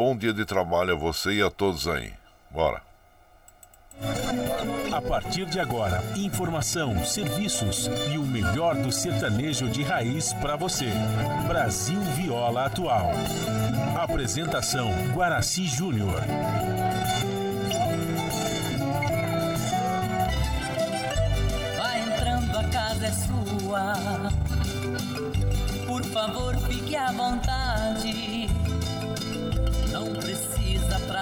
bom dia de trabalho a você e a todos aí. Bora. A partir de agora, informação, serviços e o melhor do sertanejo de raiz para você. Brasil Viola Atual. Apresentação Guaraci Júnior. Vai entrando, a casa é sua. Por favor, fique à vontade.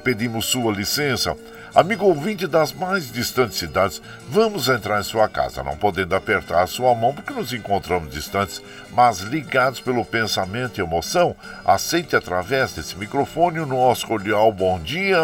pedimos sua licença Amigo ouvinte das mais distantes cidades, vamos entrar em sua casa, não podendo apertar a sua mão porque nos encontramos distantes, mas ligados pelo pensamento e emoção. Aceite através desse microfone o nosso cordial bom dia.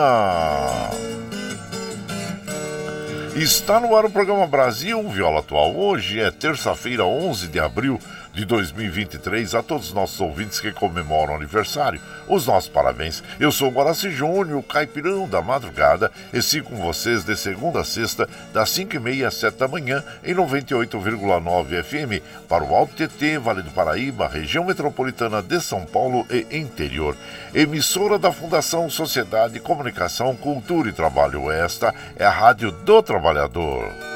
Está no ar o programa Brasil Viola Atual. Hoje é terça-feira, 11 de abril de 2023 a todos os nossos ouvintes que comemoram o aniversário. Os nossos parabéns. Eu sou o Guaraci Júnior, caipirão da madrugada, e sigo com vocês de segunda a sexta, das 5h30 às 7 da manhã, em 98,9 FM, para o Alto TT, Vale do Paraíba, região metropolitana de São Paulo e interior. Emissora da Fundação Sociedade, Comunicação, Cultura e Trabalho. Esta é a Rádio do Trabalhador.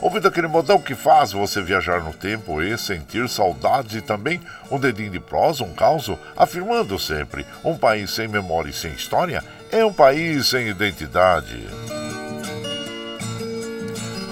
Ouvindo aquele modão que faz você viajar no tempo e sentir saudades e também um dedinho de prosa, um caos, afirmando sempre: um país sem memória e sem história é um país sem identidade.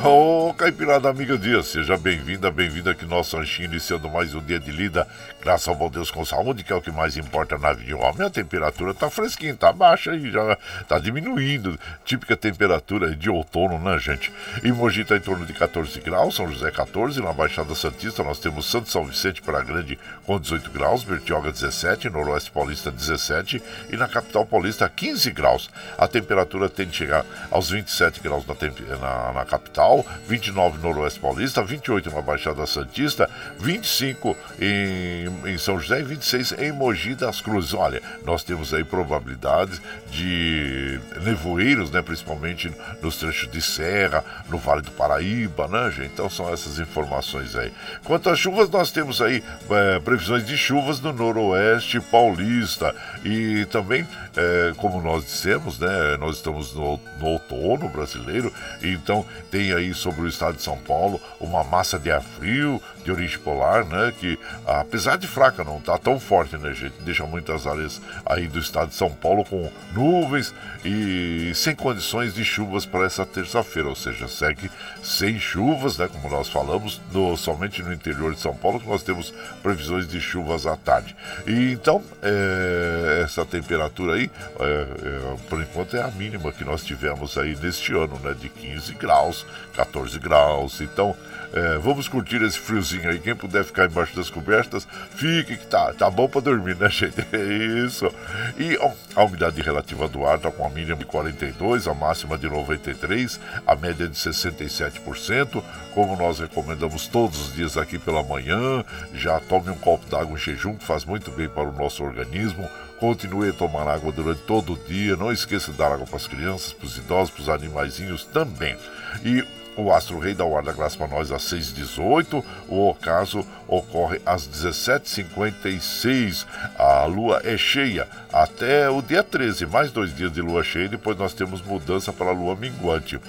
Ô, oh, Caipirada Amiga Dia, seja bem-vinda, bem-vinda aqui no nosso ranchinho, iniciando mais um dia de lida, graças ao bom Deus com saúde, que é o que mais importa na vida de um homem. A temperatura tá fresquinha, tá baixa e já tá diminuindo, típica temperatura de outono, né, gente? E Mogi tá em torno de 14 graus, São José 14, na Baixada Santista nós temos Santo São Vicente para Grande com 18 graus, Bertioga 17, Noroeste Paulista 17 e na capital paulista 15 graus. A temperatura tende a chegar aos 27 graus na, na, na capital, 29 no Noroeste Paulista, 28 na Baixada Santista, 25 em, em São José e 26 em Mogi das Cruzes. Olha, nós temos aí probabilidades de nevoeiros, né, principalmente nos trechos de serra, no Vale do Paraíba, né, gente? Então são essas informações aí. Quanto às chuvas, nós temos aí é, previsões de chuvas no Noroeste Paulista e também, é, como nós dissemos, né, nós estamos no, no outono brasileiro, então tem aí sobre o estado de São Paulo uma massa de ar frio de origem polar, né, que apesar de fraca não está tão forte, né, gente, deixa muitas áreas aí do estado de São Paulo com nuvens e sem condições de chuvas para essa terça-feira, ou seja, segue sem chuvas, né, como nós falamos, no, somente no interior de São Paulo que nós temos previsões de chuvas à tarde. E então é, essa temperatura aí, é, é, por enquanto é a mínima que nós tivemos aí neste ano, né, de 15 graus, 14 graus. Então é, vamos curtir esse friozinho aí. Quem puder ficar embaixo das cobertas, fique que tá, tá bom para dormir, né, gente? É isso. E ó, a umidade relativa do ar tá com a mínima de 42, a máxima de 93, a média de 67%. Como nós recomendamos todos os dias aqui pela manhã, já tome um copo d'água em jejum, que faz muito bem para o nosso organismo. Continue a tomar água durante todo o dia. Não esqueça de dar água para as crianças, para os idosos, para os animaizinhos também. E o Astro Rei da graça para nós às 6h18. O ocaso ocorre às 17h56. A lua é cheia até o dia 13, mais dois dias de lua cheia. Depois nós temos mudança para a lua minguante.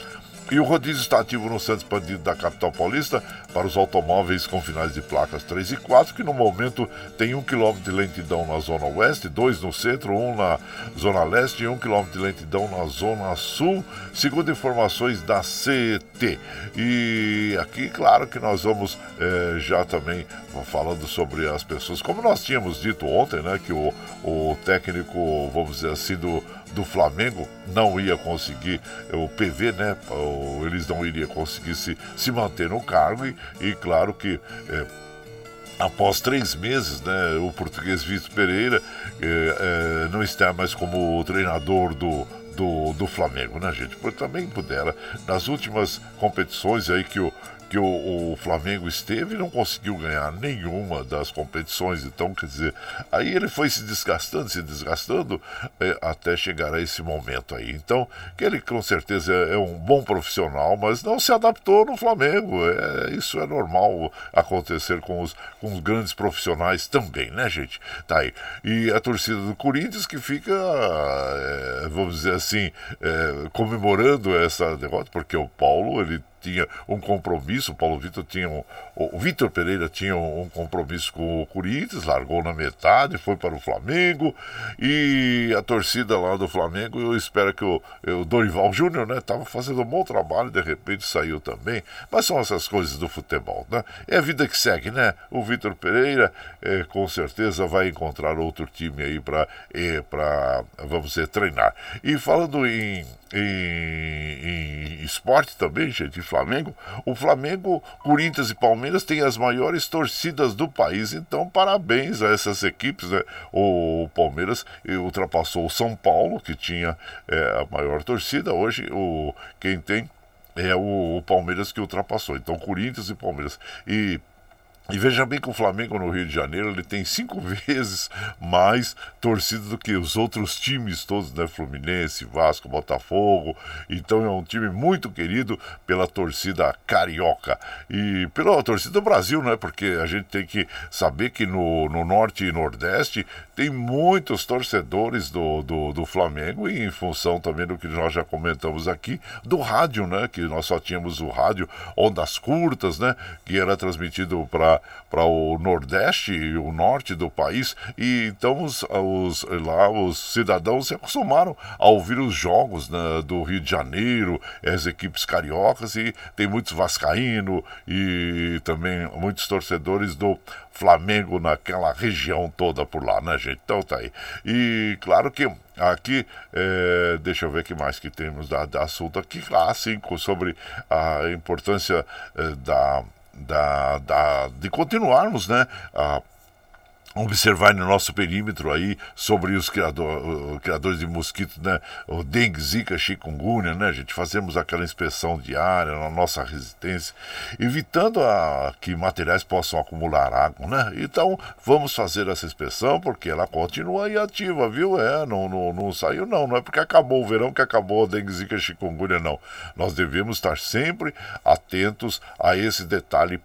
E o rodízio está ativo no centro expandido da capital paulista para os automóveis com finais de placas 3 e 4, que no momento tem 1 km de lentidão na zona oeste, 2 no centro, 1 na zona leste e 1 km de lentidão na zona sul, segundo informações da CET. E aqui, claro que nós vamos é, já também falando sobre as pessoas, como nós tínhamos dito ontem, né, que o, o técnico, vamos dizer assim, do do Flamengo não ia conseguir, o PV, né? Eles não iriam conseguir se, se manter no cargo e, e claro que. É, após três meses, né, o português Vitor Pereira é, não está mais como treinador do, do, do Flamengo, né, gente? Porque também pudera, nas últimas competições aí que o, o, o, Flamengo esteve e não conseguiu ganhar nenhuma das competições. Então, quer dizer, aí ele foi se desgastando, se desgastando é, até chegar a esse momento aí. Então, que ele com certeza é, é, um bom profissional, mas não se adaptou no Flamengo. É, isso é normal acontecer com os, com os grandes profissionais também, né, gente? Tá aí. E a torcida do Corinthians que fica, é, vamos dizer assim, é, comemorando essa derrota, porque o Paulo, ele tinha um compromisso, Paulo Vitor tinha um, o Vitor Pereira tinha um compromisso com o Corinthians, largou na metade, foi para o Flamengo e a torcida lá do Flamengo, eu espero que o, o Dorival Júnior, né, estava fazendo um bom trabalho, de repente saiu também, mas são essas coisas do futebol, né? É a vida que segue, né? O Vitor Pereira é, com certeza vai encontrar outro time aí para, é, para vamos dizer, treinar. E falando em em, em, esporte também, gente, Flamengo. O Flamengo, Corinthians e Palmeiras têm as maiores torcidas do país, então parabéns a essas equipes. Né? O Palmeiras ultrapassou o São Paulo, que tinha é, a maior torcida, hoje o, quem tem é o, o Palmeiras que ultrapassou. Então, Corinthians e Palmeiras. E e veja bem que o Flamengo no Rio de Janeiro ele tem cinco vezes mais torcida do que os outros times todos, né? Fluminense, Vasco, Botafogo. Então é um time muito querido pela torcida carioca e pela torcida do Brasil, né? Porque a gente tem que saber que no, no norte e nordeste tem muitos torcedores do, do, do Flamengo e em função também do que nós já comentamos aqui, do rádio, né? Que nós só tínhamos o rádio ondas curtas, né? Que era transmitido para para o Nordeste e o Norte do país. E então os, os, lá os cidadãos se acostumaram a ouvir os jogos né, do Rio de Janeiro, as equipes cariocas, e tem muitos vascaíno e também muitos torcedores do Flamengo naquela região toda por lá, né, gente? Então tá aí. E claro que aqui, é, deixa eu ver o que mais que temos da, da assunto aqui. Ah, sim, sobre a importância é, da da, da, de continuarmos né, a, observar no nosso perímetro aí sobre os criador, criadores de mosquitos, né? O dengue, zika, chikungunya, né, gente? Fazemos aquela inspeção diária na nossa resistência, evitando a, que materiais possam acumular água, né? Então, vamos fazer essa inspeção porque ela continua aí ativa, viu? É, não, não, não saiu não, não é porque acabou o verão que acabou a dengue, zika, chikungunya, não. Nós devemos estar sempre atentos a esse detalhe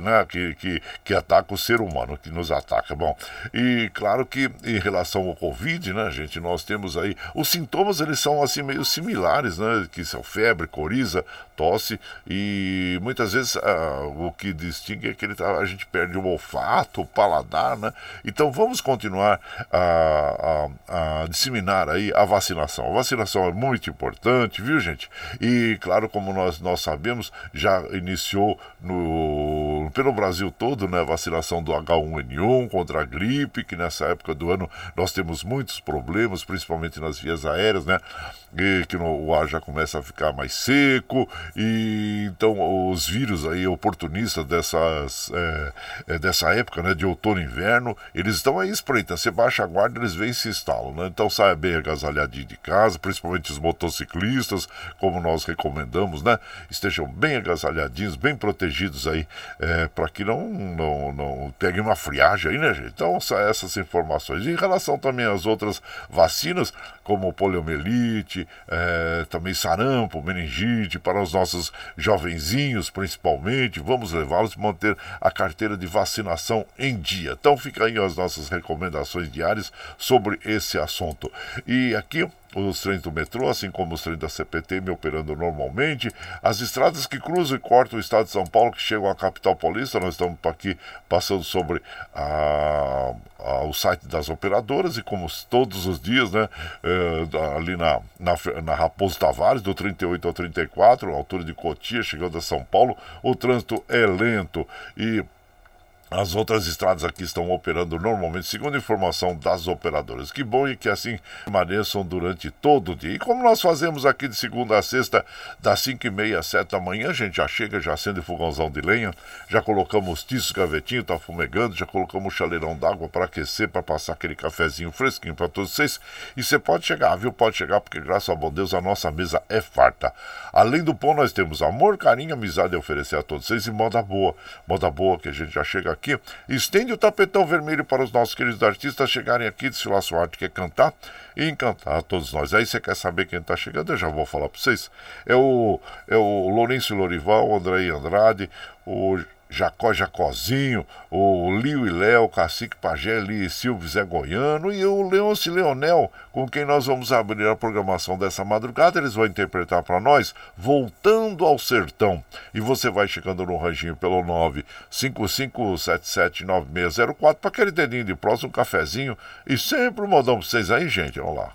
né, que, que, que ataca o ser humano, que nos ataca. Bom, e claro que em relação ao Covid, né, gente, nós temos aí. Os sintomas eles são assim meio similares, né? Que são febre, coriza, tosse e muitas vezes ah, o que distingue é que ele tá, a gente perde o olfato, o paladar, né? Então vamos continuar a, a, a, disseminar aí a vacinação. A vacinação é muito importante, viu gente? E claro, como nós, nós sabemos, já iniciou no, pelo Brasil todo né, vacinação do H1N1 contra a gripe, que nessa época do ano nós temos muitos problemas, principalmente nas vias aéreas, né? E que no, o ar já começa a ficar mais seco e então os vírus aí oportunistas dessas, é, dessa época né, de outono e inverno, eles estão aí espreitando. Você baixa a guarda, eles vêm e se instalam. Né? Então saia bem agasalhadinho de casa, principalmente os motociclistas, como nós recomendamos, né? Estejam bem agasalhadinhos, bem protegidos aí, é, para que não, não, não peguem uma friagem aí, né, gente? Então, essas informações. Em relação também às outras vacinas, como poliomielite, é, também sarampo, meningite, para os nossos jovenzinhos, principalmente. Vamos levá-los a manter a carteira de vacinação em dia. Então, fica aí as nossas recomendações diárias sobre esse assunto. E aqui os trens do metrô, assim como os trens da CPTM operando normalmente, as estradas que cruzam e cortam o estado de São Paulo, que chegam à capital paulista, nós estamos aqui passando sobre a, a, o site das operadoras e como todos os dias, né, é, ali na, na, na Raposo Tavares, do 38 ao 34, altura de Cotia, chegando a São Paulo, o trânsito é lento. E as outras estradas aqui estão operando normalmente, segundo informação das operadoras. Que bom e que assim permaneçam durante todo o dia. E como nós fazemos aqui de segunda a sexta, das 5 e meia às 7 da manhã, a gente já chega, já acende fogãozão de lenha, já colocamos tiços gavetinho, tá fumegando, já colocamos chaleirão d'água para aquecer, para passar aquele cafezinho fresquinho para todos vocês. E você pode chegar, viu? Pode chegar, porque graças a bom Deus a nossa mesa é farta. Além do pão, nós temos amor, carinho, amizade a oferecer a todos vocês e moda boa. Moda boa que a gente já chega aqui aqui. Estende o tapetão vermelho para os nossos queridos artistas chegarem aqui, desfilar sua arte, quer cantar e encantar a todos nós. Aí você quer saber quem está chegando? Eu já vou falar para vocês. É o, é o Lourenço Lorival, o André Andrade, o Jacó Jacozinho, o Lio e Léo, Cacique Pajé, Li e Silvio Zé Goiano e o Leonce Leonel, com quem nós vamos abrir a programação dessa madrugada. Eles vão interpretar para nós Voltando ao Sertão. E você vai chegando no ranginho pelo 955779604 para aquele dedinho de próximo, um cafezinho e sempre um modão para vocês aí, gente. Vamos lá.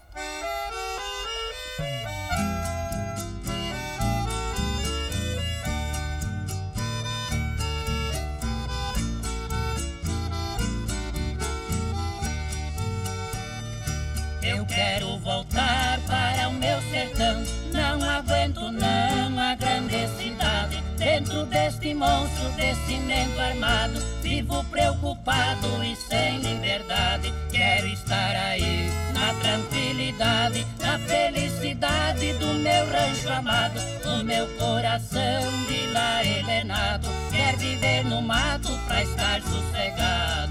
Monstro, desse cimento armado, vivo preocupado e sem liberdade. Quero estar aí na tranquilidade, na felicidade do meu rancho amado. O meu coração de lá helenado quer viver no mato pra estar sossegado.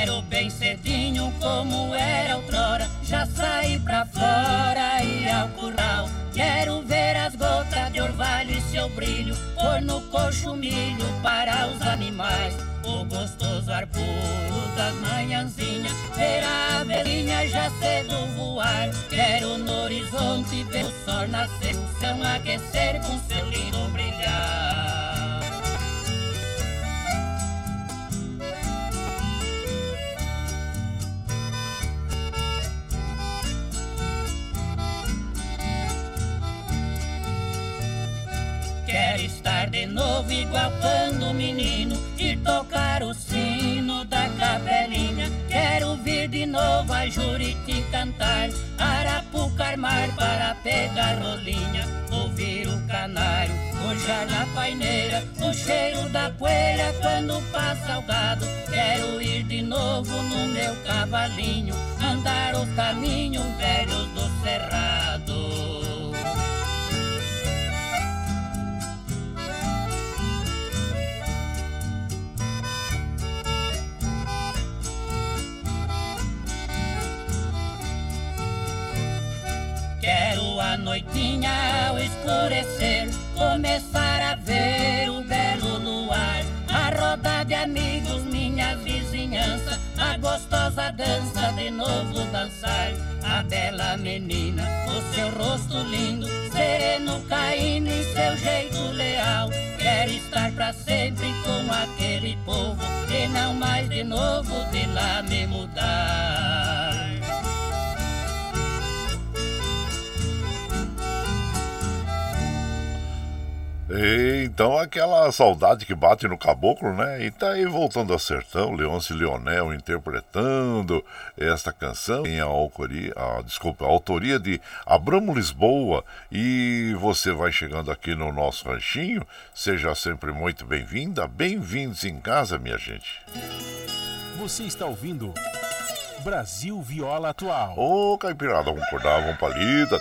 Quero bem cedinho como era outrora. Já saí pra fora e ao curral. Quero ver as gotas de orvalho e seu brilho Pôr no coxo milho para os animais. O gostoso ar puro das manhãzinhas Ver a abelhinha já cedo voar. Quero no horizonte ver o sol nascer O céu aquecer com seu lindo de novo igual quando menino E tocar o sino da capelinha Quero ver noite cantar, arapuca armar para pegar rolinha, ouvir o canário, puxar na paineira, o cheiro da poeira quando passa o gado. Quero ir de novo no meu cavalinho, andar os caminhos velhos do cerrado. Noitinha ao escurecer começar a ver o belo luar, a roda de amigos, minha vizinhança, a gostosa dança de novo dançar. A bela menina, o seu rosto lindo, sereno caindo em seu jeito leal. Quero estar para sempre com aquele povo e não mais de novo de lá me mudar. Então aquela saudade que bate no caboclo, né? E tá aí voltando a sertão, Leôncio Leonel interpretando esta canção em a, a, desculpa, a autoria de Abramo Lisboa. E você vai chegando aqui no nosso ranchinho, seja sempre muito bem-vinda, bem-vindos em casa, minha gente. Você está ouvindo Brasil Viola Atual. Ô, Caipirada, vamos acordar, vamos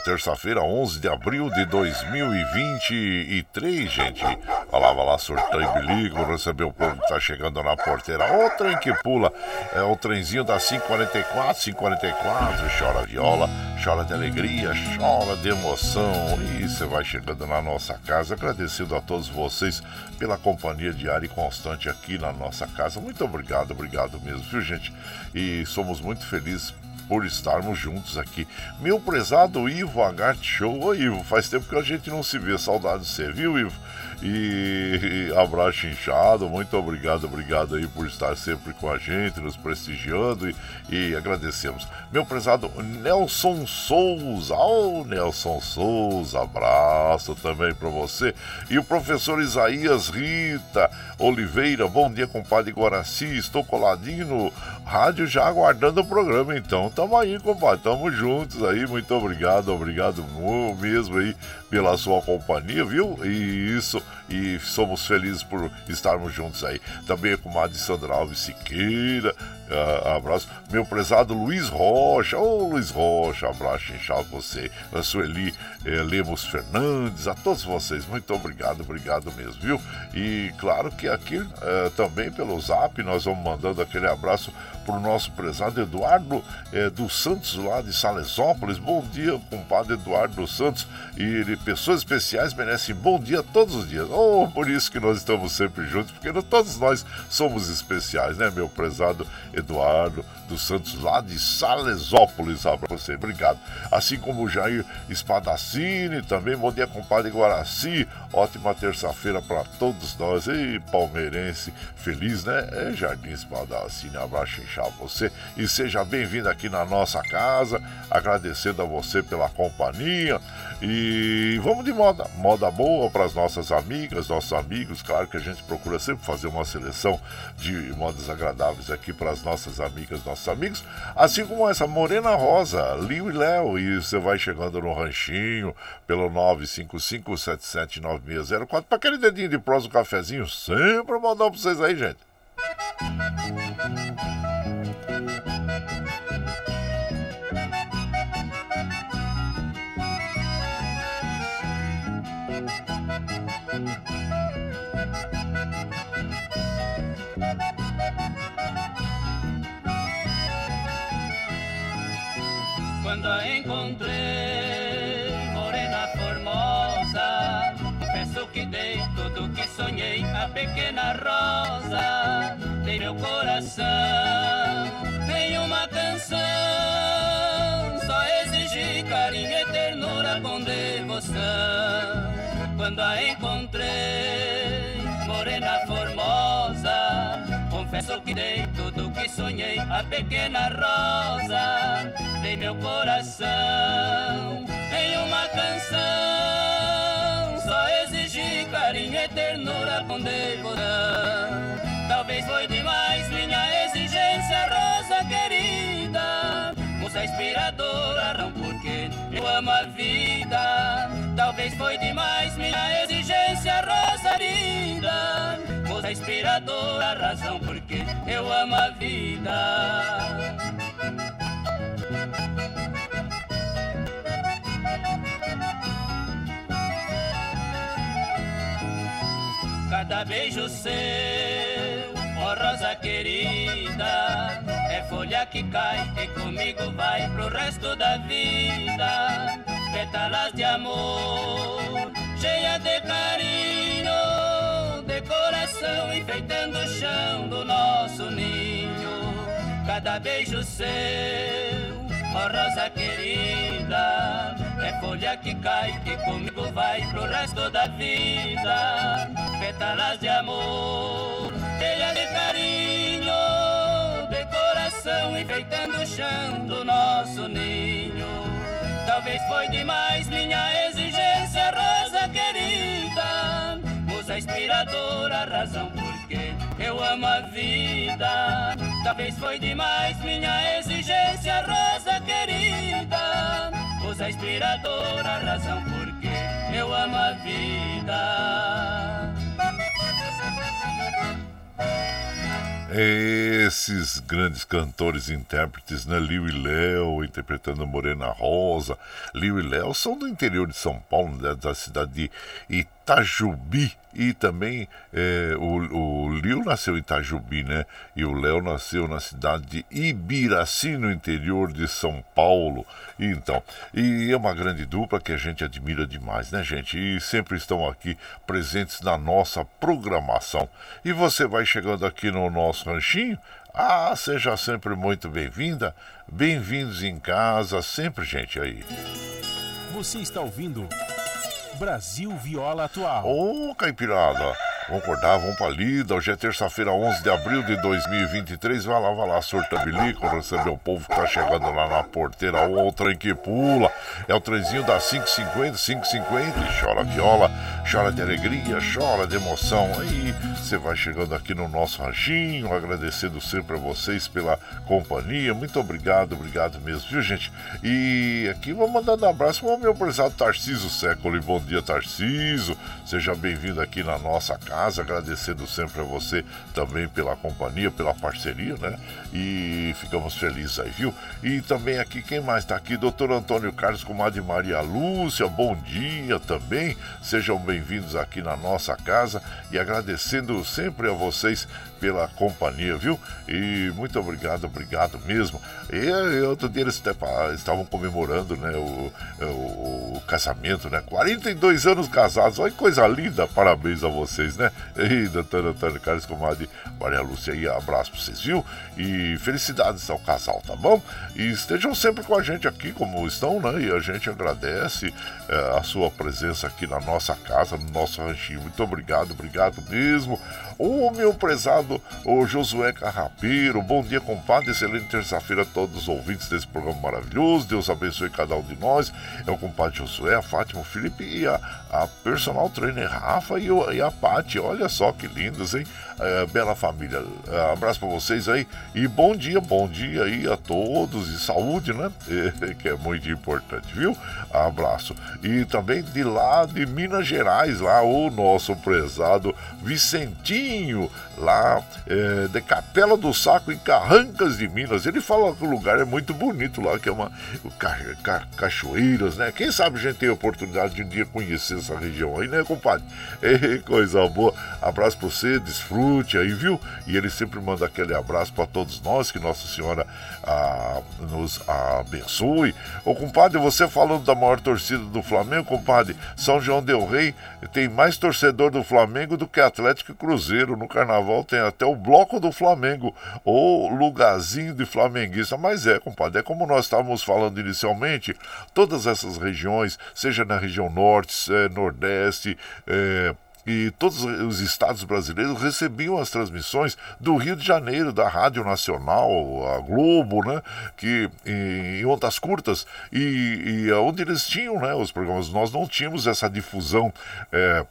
terça-feira, 11 de abril de 2023, gente. Olha lá, vai lá, surtão e bilico, recebeu o povo que tá chegando na porteira. O trem que pula, é o trenzinho da 544, 544, chora viola, chora de alegria, chora de emoção. E você vai chegando na nossa casa, agradecido a todos vocês pela companhia diária e constante aqui na nossa casa. Muito obrigado, obrigado mesmo, viu, gente? E somos muito felizes por estarmos juntos aqui. Meu prezado Ivo Agart Show. Ô Ivo, faz tempo que a gente não se vê. Saudade de você, viu, Ivo? E abraço inchado, muito obrigado, obrigado aí por estar sempre com a gente, nos prestigiando e, e agradecemos. Meu prezado Nelson Souza, ô oh, Nelson Souza, abraço também para você. E o professor Isaías Rita Oliveira, bom dia, compadre Guaraci, estou coladinho no rádio já aguardando o programa, então tamo aí, compadre, tamo juntos aí, muito obrigado, obrigado mesmo aí pela sua companhia, viu? E isso, e somos felizes por estarmos juntos aí. Também com a Sandra Alves Siqueira, uh, abraço. Meu prezado Luiz Rocha, ô oh, Luiz Rocha, abraço inchado você. A Sueli eh, Lemos Fernandes, a todos vocês, muito obrigado, obrigado mesmo, viu? E claro que aqui uh, também pelo zap nós vamos mandando aquele abraço para o nosso prezado Eduardo eh, dos Santos, lá de Salesópolis. Bom dia, compadre Eduardo dos Santos. E ele, pessoas especiais merecem bom dia todos os dias. Oh, por isso que nós estamos sempre juntos, porque todos nós somos especiais, né, meu prezado Eduardo dos Santos, lá de Salesópolis. Para você, obrigado. Assim como o Jair Espadacini também. Bom dia, compadre Guaraci. Ótima terça-feira para todos nós. E palmeirense feliz, né? É Jardim Espadacini. Abraço inchado você e seja bem-vindo aqui na nossa casa. Agradecendo a você pela companhia. E vamos de moda, moda boa para as nossas amigas, nossos amigos. Claro que a gente procura sempre fazer uma seleção de modas agradáveis aqui para as nossas amigas, nossos amigos. Assim como essa Morena Rosa, Liu e Léo. E você vai chegando no ranchinho pelo 955779604 para aquele dedinho de prosa, um cafezinho. Sempre mandar para vocês aí, gente. Quando a encontrei, morena formosa, confesso que dei tudo que sonhei, a pequena rosa, dei meu coração, tem uma canção, só exigi carinho e ternura com devoção. Quando a encontrei, morena formosa, confesso que dei tudo que sonhei, a pequena rosa, meu coração em uma canção. Só exigi carinho e ternura com devoção. Talvez foi demais minha exigência, rosa querida. Moça inspiradora, não porque eu amo a vida. Talvez foi demais minha exigência rosarida. Moça inspiradora, razão porque eu amo a vida. Cada beijo seu, ó oh rosa querida, é folha que cai e comigo vai pro resto da vida. Pétalas de amor, cheia de carinho, de coração enfeitando o chão do nosso ninho. Cada beijo seu, ó oh rosa querida, é folha que cai que comigo vai pro resto da vida. Pétalas de amor, cheia de carinho, de coração enfeitando o chão do nosso ninho. Talvez foi demais minha exigência, rosa querida, musa inspiradora, razão porque eu amo a vida. Talvez foi demais minha exigência, rosa querida, musa inspiradora, razão porque eu amo a vida. Esses grandes cantores e intérpretes, né? Liu e Léo interpretando Morena Rosa. Liu e Léo são do interior de São Paulo, né, da cidade de Itajubi. E também é, o, o Liu nasceu em Itajubi, né? E o Léo nasceu na cidade de Ibiraci, no interior de São Paulo. E, então, e é uma grande dupla que a gente admira demais, né, gente? E sempre estão aqui presentes na nossa programação. E você vai chegando aqui no nosso ranchinho. Ah, seja sempre muito bem-vinda. Bem-vindos em casa, sempre, gente, aí. Você está ouvindo Brasil Viola Atual. Ô, Caipirada, vamos acordar, vamos pra lida. Hoje é terça-feira, 11 de abril de 2023. Vai lá, vai lá, surta bilico, receber o povo que tá chegando lá na porteira. O trem que pula. É o trenzinho das 550, 550. E chora viola, chora de alegria, chora de emoção. Aí você vai chegando aqui no nosso ranchinho, agradecendo sempre a vocês pela companhia. Muito obrigado, obrigado mesmo, viu, gente? E aqui vou mandando um abraço ao meu prezado Tarciso Século. Bom dia, Tarciso. Seja bem-vindo aqui na nossa casa, agradecendo sempre a você também pela companhia, pela parceria, né? E ficamos felizes aí, viu? E também aqui, quem mais está aqui? Doutor Antônio Carlos, comadre Maria Lúcia, bom dia também. Sejam bem-vindos aqui na nossa casa e agradecendo sempre a vocês pela companhia, viu? E muito obrigado, obrigado mesmo. E outro dia eles estavam comemorando, né, o, o, o casamento, né? 42 anos casados, olha que coisa linda, parabéns a vocês, né? E doutor Antônio Carlos, comadre Maria Lúcia, aí, abraço pra vocês, viu? E felicidades ao casal, tá bom? E estejam sempre com a gente aqui, como estão, né? E a gente agradece é, a sua presença aqui na nossa casa, no nosso ranchinho. Muito obrigado, obrigado mesmo. O meu prezado o Josué Carrapeiro, bom dia, compadre. Excelente terça-feira a todos os ouvintes desse programa maravilhoso. Deus abençoe cada um de nós. É o compadre Josué, a Fátima, o Felipe e a, a personal trainer Rafa e, o, e a Pati. Olha só que lindos, hein? É, bela família. É, abraço para vocês aí e bom dia, bom dia aí a todos e saúde, né? É, que é muito importante, viu? Abraço. E também de lá de Minas Gerais, lá o nosso prezado Vicentinho, lá é, de Capela do Saco, em Carrancas de Minas. Ele fala que o lugar é muito bonito lá, que é uma ca, ca, cachoeiras, né? Quem sabe a gente tem a oportunidade de um dia conhecer essa região aí, né, compadre? Coisa boa. Abraço para você, desfrute aí, viu? E ele sempre manda aquele abraço para todos nós, que Nossa Senhora ah, nos abençoe. Ô, compadre, você falando da maior torcida do Flamengo, compadre, São João Del Rei tem mais torcedor do Flamengo do que Atlético e Cruzeiro. No carnaval tem até o bloco do Flamengo, ou lugarzinho de flamenguista. Mas é, compadre, é como nós estávamos falando inicialmente, todas essas regiões, seja na região norte, é, nordeste, é, e todos os estados brasileiros recebiam as transmissões do Rio de Janeiro, da Rádio Nacional, a Globo, né? Que, em, ondas curtas, e, e onde eles tinham né, os programas. Nós não tínhamos essa difusão. É,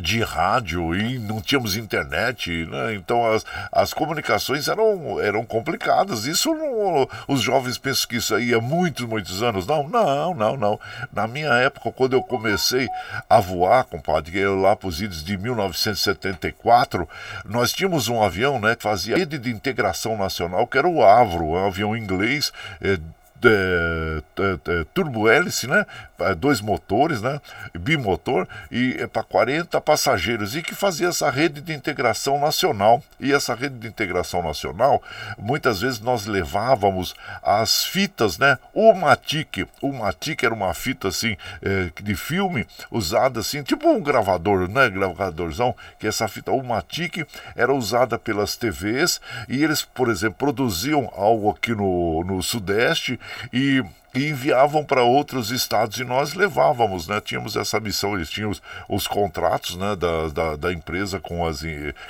de rádio e não tínhamos internet, né? então as, as comunicações eram, eram complicadas. Isso não, os jovens pensam que isso aí é muitos, muitos anos. Não, não, não, não. Na minha época, quando eu comecei a voar, compadre, eu lá para os idos de 1974, nós tínhamos um avião né, que fazia rede de integração nacional, que era o Avro, um avião inglês. É, turbo hélice, né? É, dois motores, né? Bimotor e para 40 passageiros e que fazia essa rede de integração nacional. E essa rede de integração nacional, muitas vezes nós levávamos as fitas, né? O Matic, o Matic era uma fita assim é, de filme usada assim, tipo um gravador, né? Gravadorzão, que essa fita, o Matic era usada pelas TVs e eles, por exemplo, produziam algo aqui no, no Sudeste e e enviavam para outros estados e nós levávamos, né? Tínhamos essa missão, eles tinham os, os contratos né, da, da, da, empresa com as,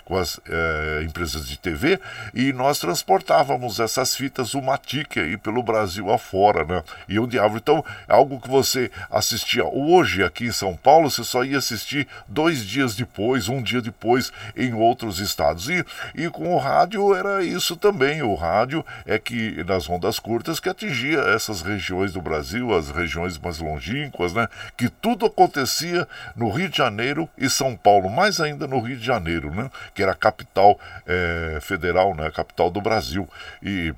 com as é, empresas de TV e nós transportávamos essas fitas Umatic aí pelo Brasil afora, né? E o diabo, então, algo que você assistia hoje aqui em São Paulo, você só ia assistir dois dias depois, um dia depois em outros estados. E, e com o rádio era isso também. O rádio é que nas ondas curtas que atingia essas regiões regiões do Brasil, as regiões mais longínquas, né? Que tudo acontecia no Rio de Janeiro e São Paulo, mais ainda no Rio de Janeiro, né? Que era a capital é, federal, né? A capital do Brasil. E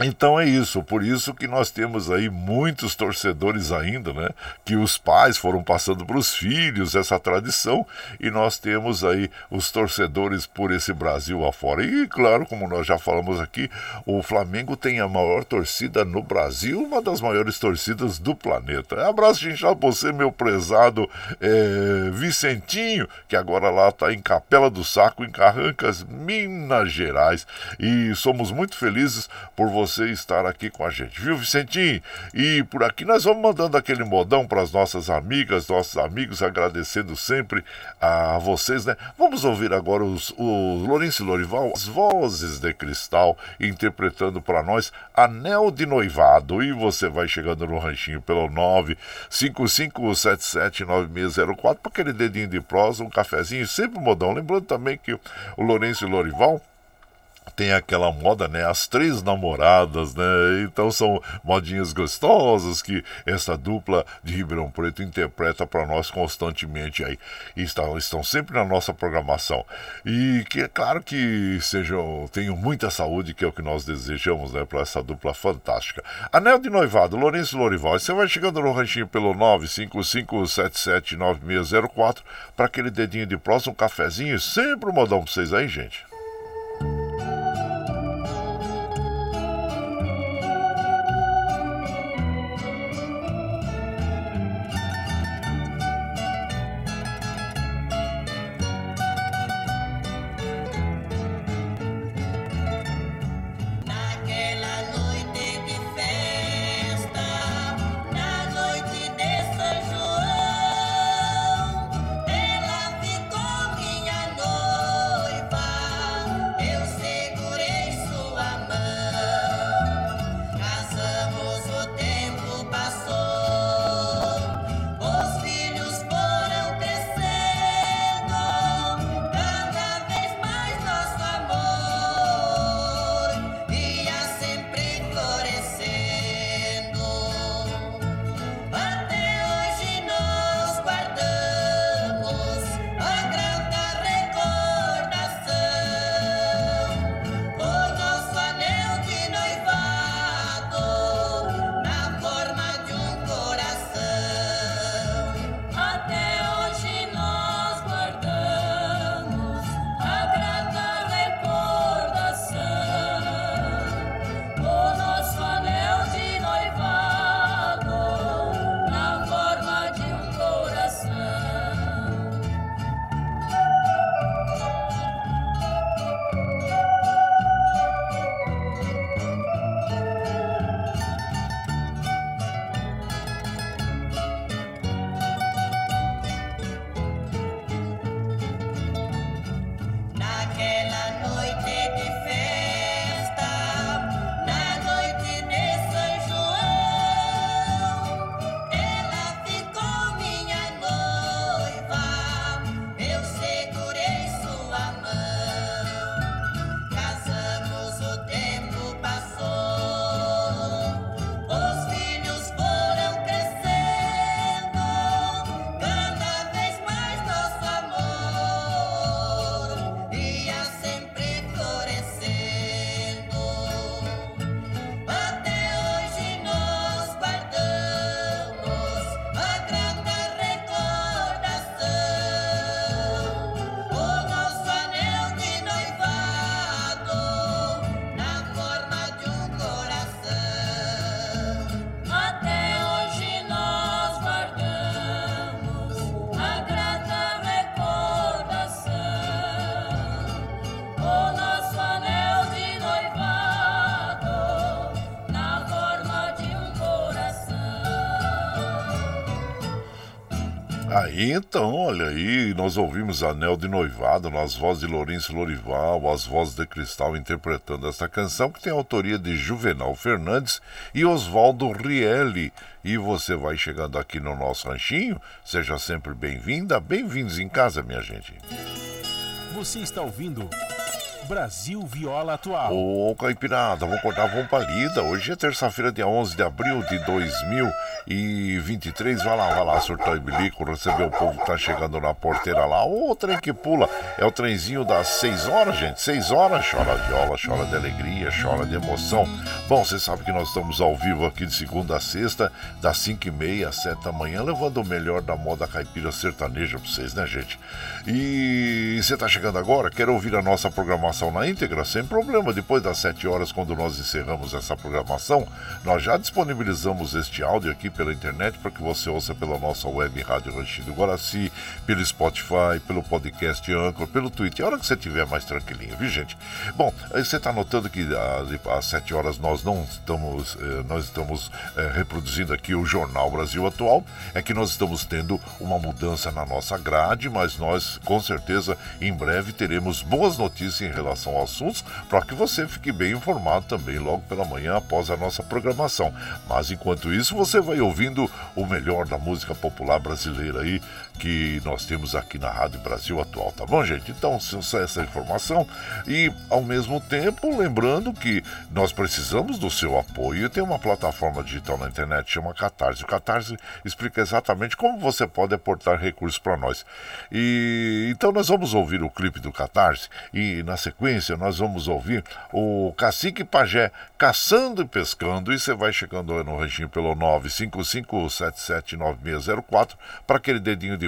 então é isso, por isso que nós temos aí muitos torcedores ainda, né? Que os pais foram passando para os filhos essa tradição e nós temos aí os torcedores por esse Brasil afora. E claro, como nós já falamos aqui, o Flamengo tem a maior torcida no Brasil, uma das maiores torcidas do planeta. Abraço inchado para você, meu prezado é, Vicentinho, que agora lá está em Capela do Saco, em Carrancas, Minas Gerais. E somos muito felizes por você você estar aqui com a gente, viu, Vicentinho? E por aqui nós vamos mandando aquele modão para as nossas amigas, nossos amigos, agradecendo sempre a vocês, né? Vamos ouvir agora os, o Lourenço Lorival, as vozes de cristal, interpretando para nós Anel de Noivado. E você vai chegando no ranchinho pelo 955779604 para aquele dedinho de prosa, um cafezinho, sempre modão. Lembrando também que o Lourenço Lorival tem aquela moda, né? As três namoradas, né? Então são modinhas gostosas que essa dupla de Ribeirão Preto interpreta para nós constantemente aí. E estão, estão sempre na nossa programação. E que é claro que sejam, tenham muita saúde, que é o que nós desejamos, né? Para essa dupla fantástica. Anel de Noivado, Lourenço Lorival. Você vai chegando no ranchinho pelo 955779604 para aquele dedinho de próximo, um cafezinho. Sempre um modão para vocês aí, gente. Então, olha aí, nós ouvimos Anel de Noivado nas vozes de Lourenço Lorival, as vozes de Cristal interpretando esta canção que tem autoria de Juvenal Fernandes e Oswaldo Rielli. E você vai chegando aqui no nosso ranchinho, seja sempre bem-vinda, bem-vindos em casa, minha gente. Você está ouvindo Brasil Viola Atual. Ô, Caipirada, vamos cortar a bomba lida. Hoje é terça-feira, dia 11 de abril de 2023. Vai lá, vai lá, surtar e bilico, receber o povo que tá chegando na porteira lá. Ô, trem que pula. É o trenzinho das 6 horas, gente. 6 horas, chora viola, chora de alegria, chora de emoção. Bom, você sabe que nós estamos ao vivo aqui de segunda a sexta, das 5 e meia às 7 da manhã, levando o melhor da moda caipira sertaneja pra vocês, né, gente? E você tá chegando agora? Quer ouvir a nossa programação? Programação na íntegra, sem problema. Depois das 7 horas, quando nós encerramos essa programação, nós já disponibilizamos este áudio aqui pela internet para que você ouça pela nossa web Rádio Ranchido Guaraci, pelo Spotify, pelo podcast Anchor, pelo Twitter. A hora que você estiver mais tranquilinho, viu, gente? Bom, você está notando que às 7 horas nós não estamos, eh, nós estamos eh, reproduzindo aqui o Jornal Brasil Atual. É que nós estamos tendo uma mudança na nossa grade, mas nós, com certeza, em breve teremos boas notícias em relação relação aos assuntos, para que você fique bem informado também logo pela manhã após a nossa programação. Mas enquanto isso, você vai ouvindo o melhor da música popular brasileira aí que nós temos aqui na Rádio Brasil Atual, tá bom, gente? Então, essa informação e ao mesmo tempo lembrando que nós precisamos do seu apoio. Tem uma plataforma digital na internet chama Catarse. O Catarse explica exatamente como você pode aportar recursos para nós. E então nós vamos ouvir o clipe do Catarse e na sequência nós vamos ouvir o Cacique Pajé caçando e pescando. E você vai chegando no regime pelo 955779604 para aquele dedinho de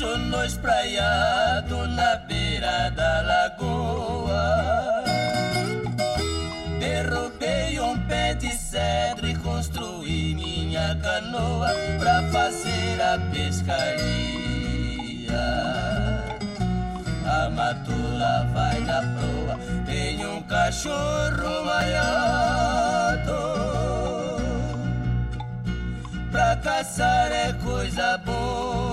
No espraiado na beira da lagoa. Derrubei um pé de cedro e construí minha canoa pra fazer a pescaria. A matula vai na proa, tem um cachorro maiado. Pra caçar é coisa boa.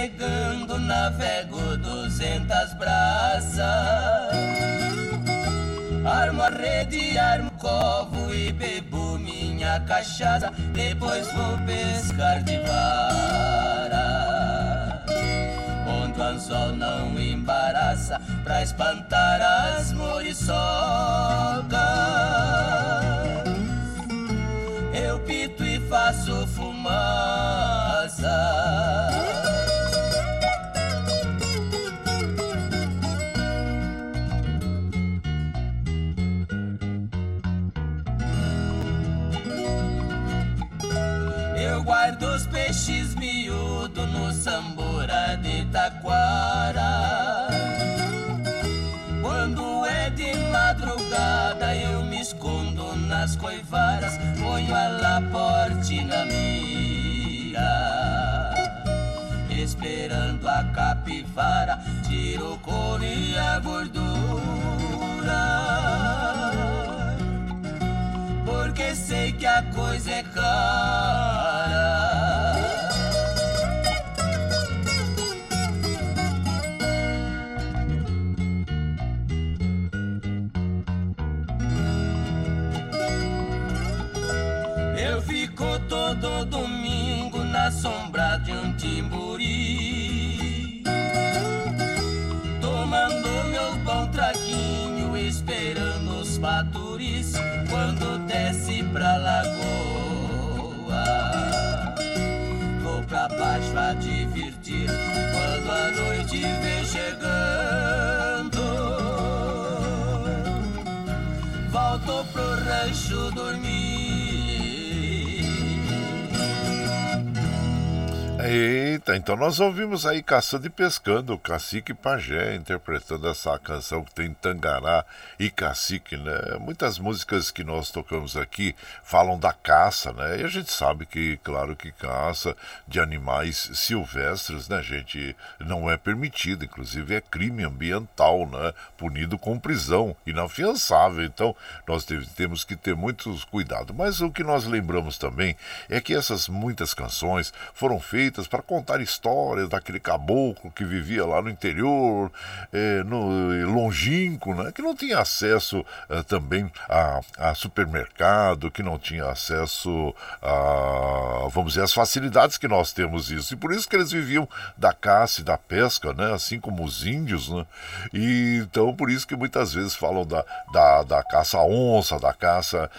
Chegando, navego duzentas braças. Armo a rede, armo covo e bebo minha cachaça. Depois vou pescar de vara. Onde o anzol não embaraça pra espantar as muriçocas. Eu pito e faço fumaça. Quando é de madrugada eu me escondo nas coivaras, ponho a laporte na mira. Esperando a capivara, tiro o couro e a gordura Hey Eita, então nós ouvimos aí Caçando e Pescando, Cacique Pajé interpretando essa canção que tem Tangará e Cacique, né? Muitas músicas que nós tocamos aqui falam da caça, né? E a gente sabe que, claro que caça de animais silvestres, né, gente, não é permitido, inclusive é crime ambiental, né? Punido com prisão inafiançável. Então, nós temos que ter muitos cuidados. Mas o que nós lembramos também é que essas muitas canções foram feitas para contar histórias daquele caboclo que vivia lá no interior, é, no longínquo, né, que não tinha acesso é, também a, a, supermercado, que não tinha acesso a, vamos dizer, as facilidades que nós temos isso. E por isso que eles viviam da caça e da pesca, né, assim como os índios, né, e então por isso que muitas vezes falam da, da, da caça onça, da caça,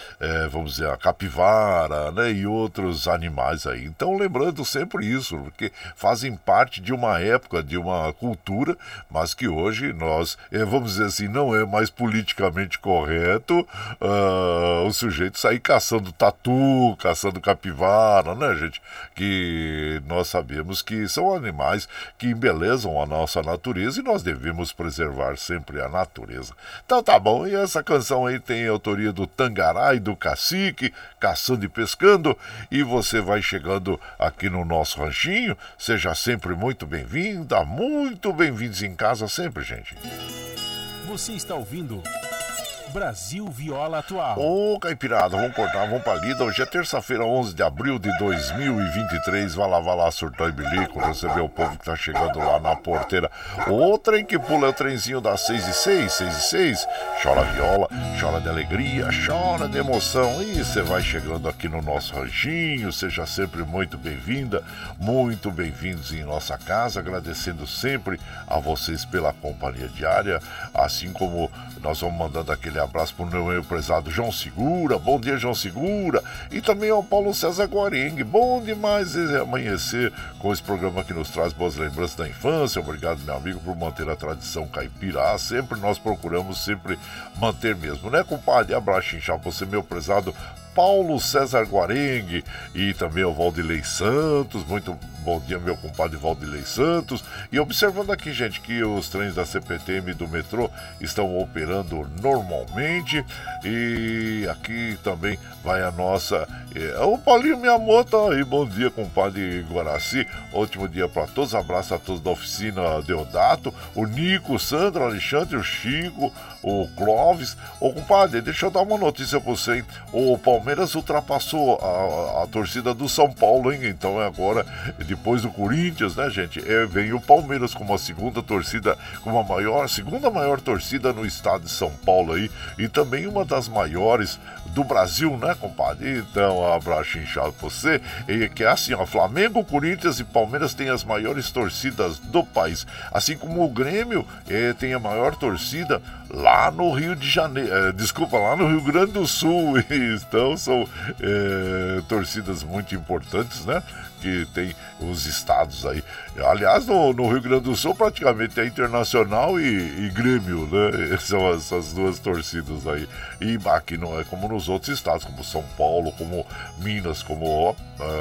vamos dizer, a capivara, né, e outros animais aí. Então lembrando sempre isso, porque fazem parte de uma época, de uma cultura, mas que hoje nós, eh, vamos dizer assim, não é mais politicamente correto uh, o sujeito sair caçando tatu, caçando capivara, né, gente? Que nós sabemos que são animais que embelezam a nossa natureza e nós devemos preservar sempre a natureza. Então tá bom, e essa canção aí tem autoria do Tangará e do Cacique, caçando e pescando, e você vai chegando aqui no nosso ranchinho. Seja sempre muito bem-vinda, muito bem-vindos em casa sempre, gente. Você está ouvindo Brasil Viola Atual. Ô, Caipirada, vamos cortar, vamos pra lida. Hoje é terça-feira, 11 de abril de 2023. Vai lá, vai lá, surtar e bilico, receber o povo que tá chegando lá na porteira. O trem que pula é o trenzinho das 6 e 6, 6 e 6. Chora viola, chora de alegria, chora de emoção. E você vai chegando aqui no nosso ranchinho. Seja sempre muito bem-vinda, muito bem-vindos em nossa casa. Agradecendo sempre a vocês pela companhia diária, assim como nós vamos mandando aquele abraço para o meu prezado João Segura. Bom dia, João Segura. E também ao Paulo César Guarengue. Bom demais amanhecer com esse programa que nos traz boas lembranças da infância. Obrigado, meu amigo, por manter a tradição caipira. Ah, sempre nós procuramos sempre manter mesmo, né, compadre? Abraço, inchado, você, meu prezado Paulo César Guarengue e também o Valdilei Santos. Muito bom dia, meu compadre Valdilei Santos. E observando aqui, gente, que os trens da CPTM e do metrô estão operando normalmente. E aqui também vai a nossa. É, o Paulinho Miyamoto aí. Bom dia, compadre Guaraci. Ótimo dia para todos. Abraço a todos da oficina Deodato. O Nico, o Sandro, o Alexandre, o Chico, o Clóvis. Ô, compadre, deixa eu dar uma notícia para você, hein? O Palmeiras ultrapassou a, a, a, torcida do São Paulo, hein? Então é agora, depois do Corinthians, né, gente? É, vem o Palmeiras como a segunda torcida, como a maior, segunda maior torcida no estado de São Paulo aí. E também uma das maiores do Brasil, né, compadre? Então, abraço inchado pra você. E que é assim, ó, Flamengo, Corinthians e Palmeiras têm as maiores torcidas do país. Assim como o Grêmio eh, tem a maior torcida lá no Rio de Janeiro. Eh, desculpa, lá no Rio Grande do Sul. Então, são eh, torcidas muito importantes, né? Que tem os estados aí. Aliás, no, no, Rio Grande do Sul praticamente é internacional e, e Grêmio, né? São essas duas torcidas aí. E aqui não é como nos outros estados, como São Paulo, como Minas, como, uh,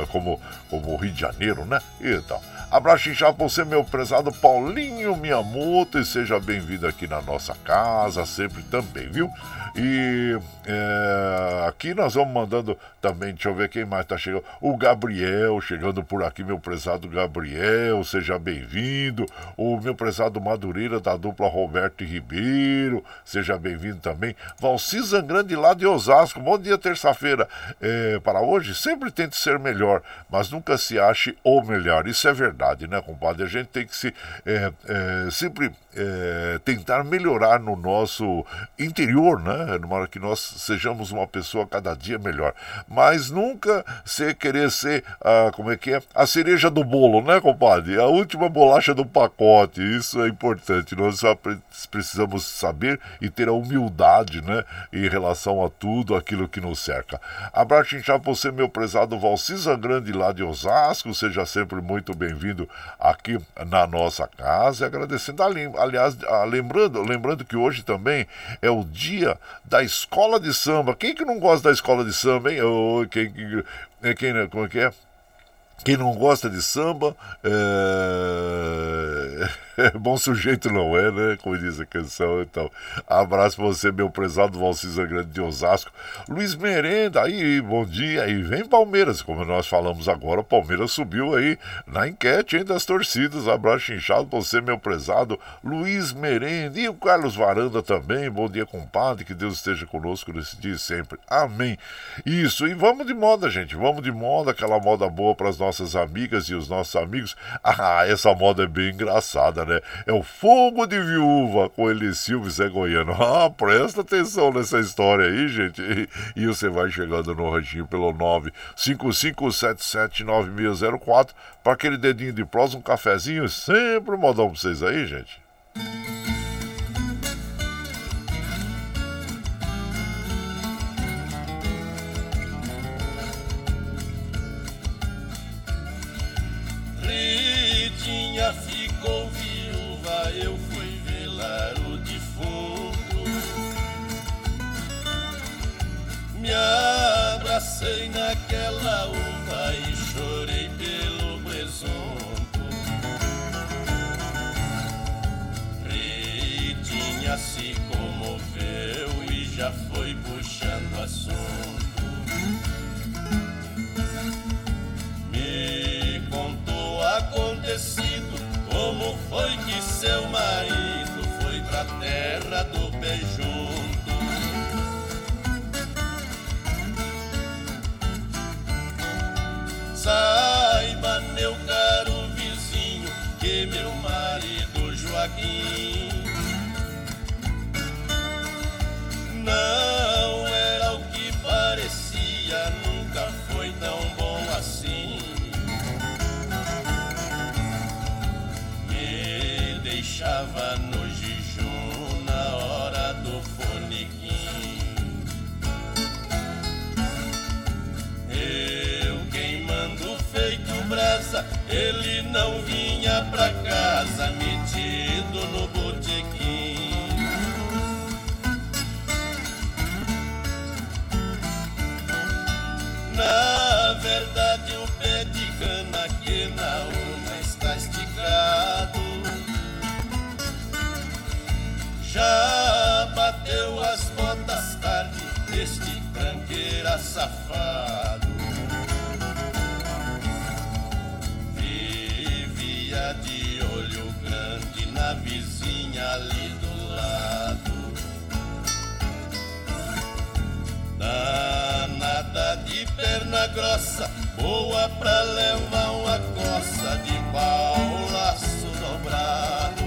como, como Rio de Janeiro, né? Então. Abraço inchado pra você, meu prezado Paulinho Miyamoto, e seja bem-vindo aqui na nossa casa, sempre também, viu? E é, aqui nós vamos mandando também, deixa eu ver quem mais tá chegando. O Gabriel chegando por aqui, meu prezado Gabriel, seja bem-vindo. O meu prezado Madureira da dupla Roberto Ribeiro, seja bem-vindo também. Valci Zangrande lá de Osasco, bom dia, terça-feira. É, para hoje, sempre tente ser melhor, mas nunca se ache o melhor. Isso é verdade, né, compadre? A gente tem que se é, é sempre é, tentar melhorar no nosso interior, né? Hora que nós sejamos uma pessoa cada dia melhor. Mas nunca você querer ser, ah, como é que é? A cereja do bolo, né, compadre? A última bolacha do pacote. Isso é importante. Nós precisamos saber e ter a humildade, né, em relação a tudo aquilo que nos cerca. Abraço inchado você, meu prezado Valcisa Grande lá de Osasco. Seja sempre muito bem-vindo aqui na nossa casa. E agradecendo, aliás, lembrando, lembrando que hoje também é o dia da escola de samba. Quem que não gosta da escola de samba, hein? Quem, quem, quem, como é que é? Quem não gosta de samba, é... bom sujeito não é, né? Como diz a canção. Então, abraço pra você, meu prezado Valcisa Grande de Osasco. Luiz Merenda, aí, bom dia. E vem Palmeiras, como nós falamos agora, o Palmeiras subiu aí na enquete hein, das torcidas. Abraço inchado pra você, meu prezado Luiz Merenda. E o Carlos Varanda também. Bom dia, compadre. Que Deus esteja conosco nesse dia sempre. Amém. Isso, e vamos de moda, gente. Vamos de moda, aquela moda boa para as nossas amigas e os nossos amigos. Ah, essa moda é bem engraçada, né? É o fogo de viúva com ele Silvio Zé Goiano. Ah, presta atenção nessa história aí, gente. E, e você vai chegando no ranchinho pelo 955779604 para aquele dedinho de prosa, um cafezinho. Sempre um modão pra vocês aí, gente. Ritinha ficou Me abracei naquela uva e chorei pelo presunto. Ritinha se comoveu e já foi puxando assunto. acontecido? Como foi que seu marido foi pra terra do beijunto? Saiba, meu caro vizinho, que meu marido Joaquim não era o que parecia, nunca foi tão bom assim. deixava no ele não vinha pra casa metido no botequim. Na verdade, o pé de cana que na urna está esticado já bateu as botas tarde este tranqueira safado. Grossa, boa pra levar uma coça de pau laço dobrado.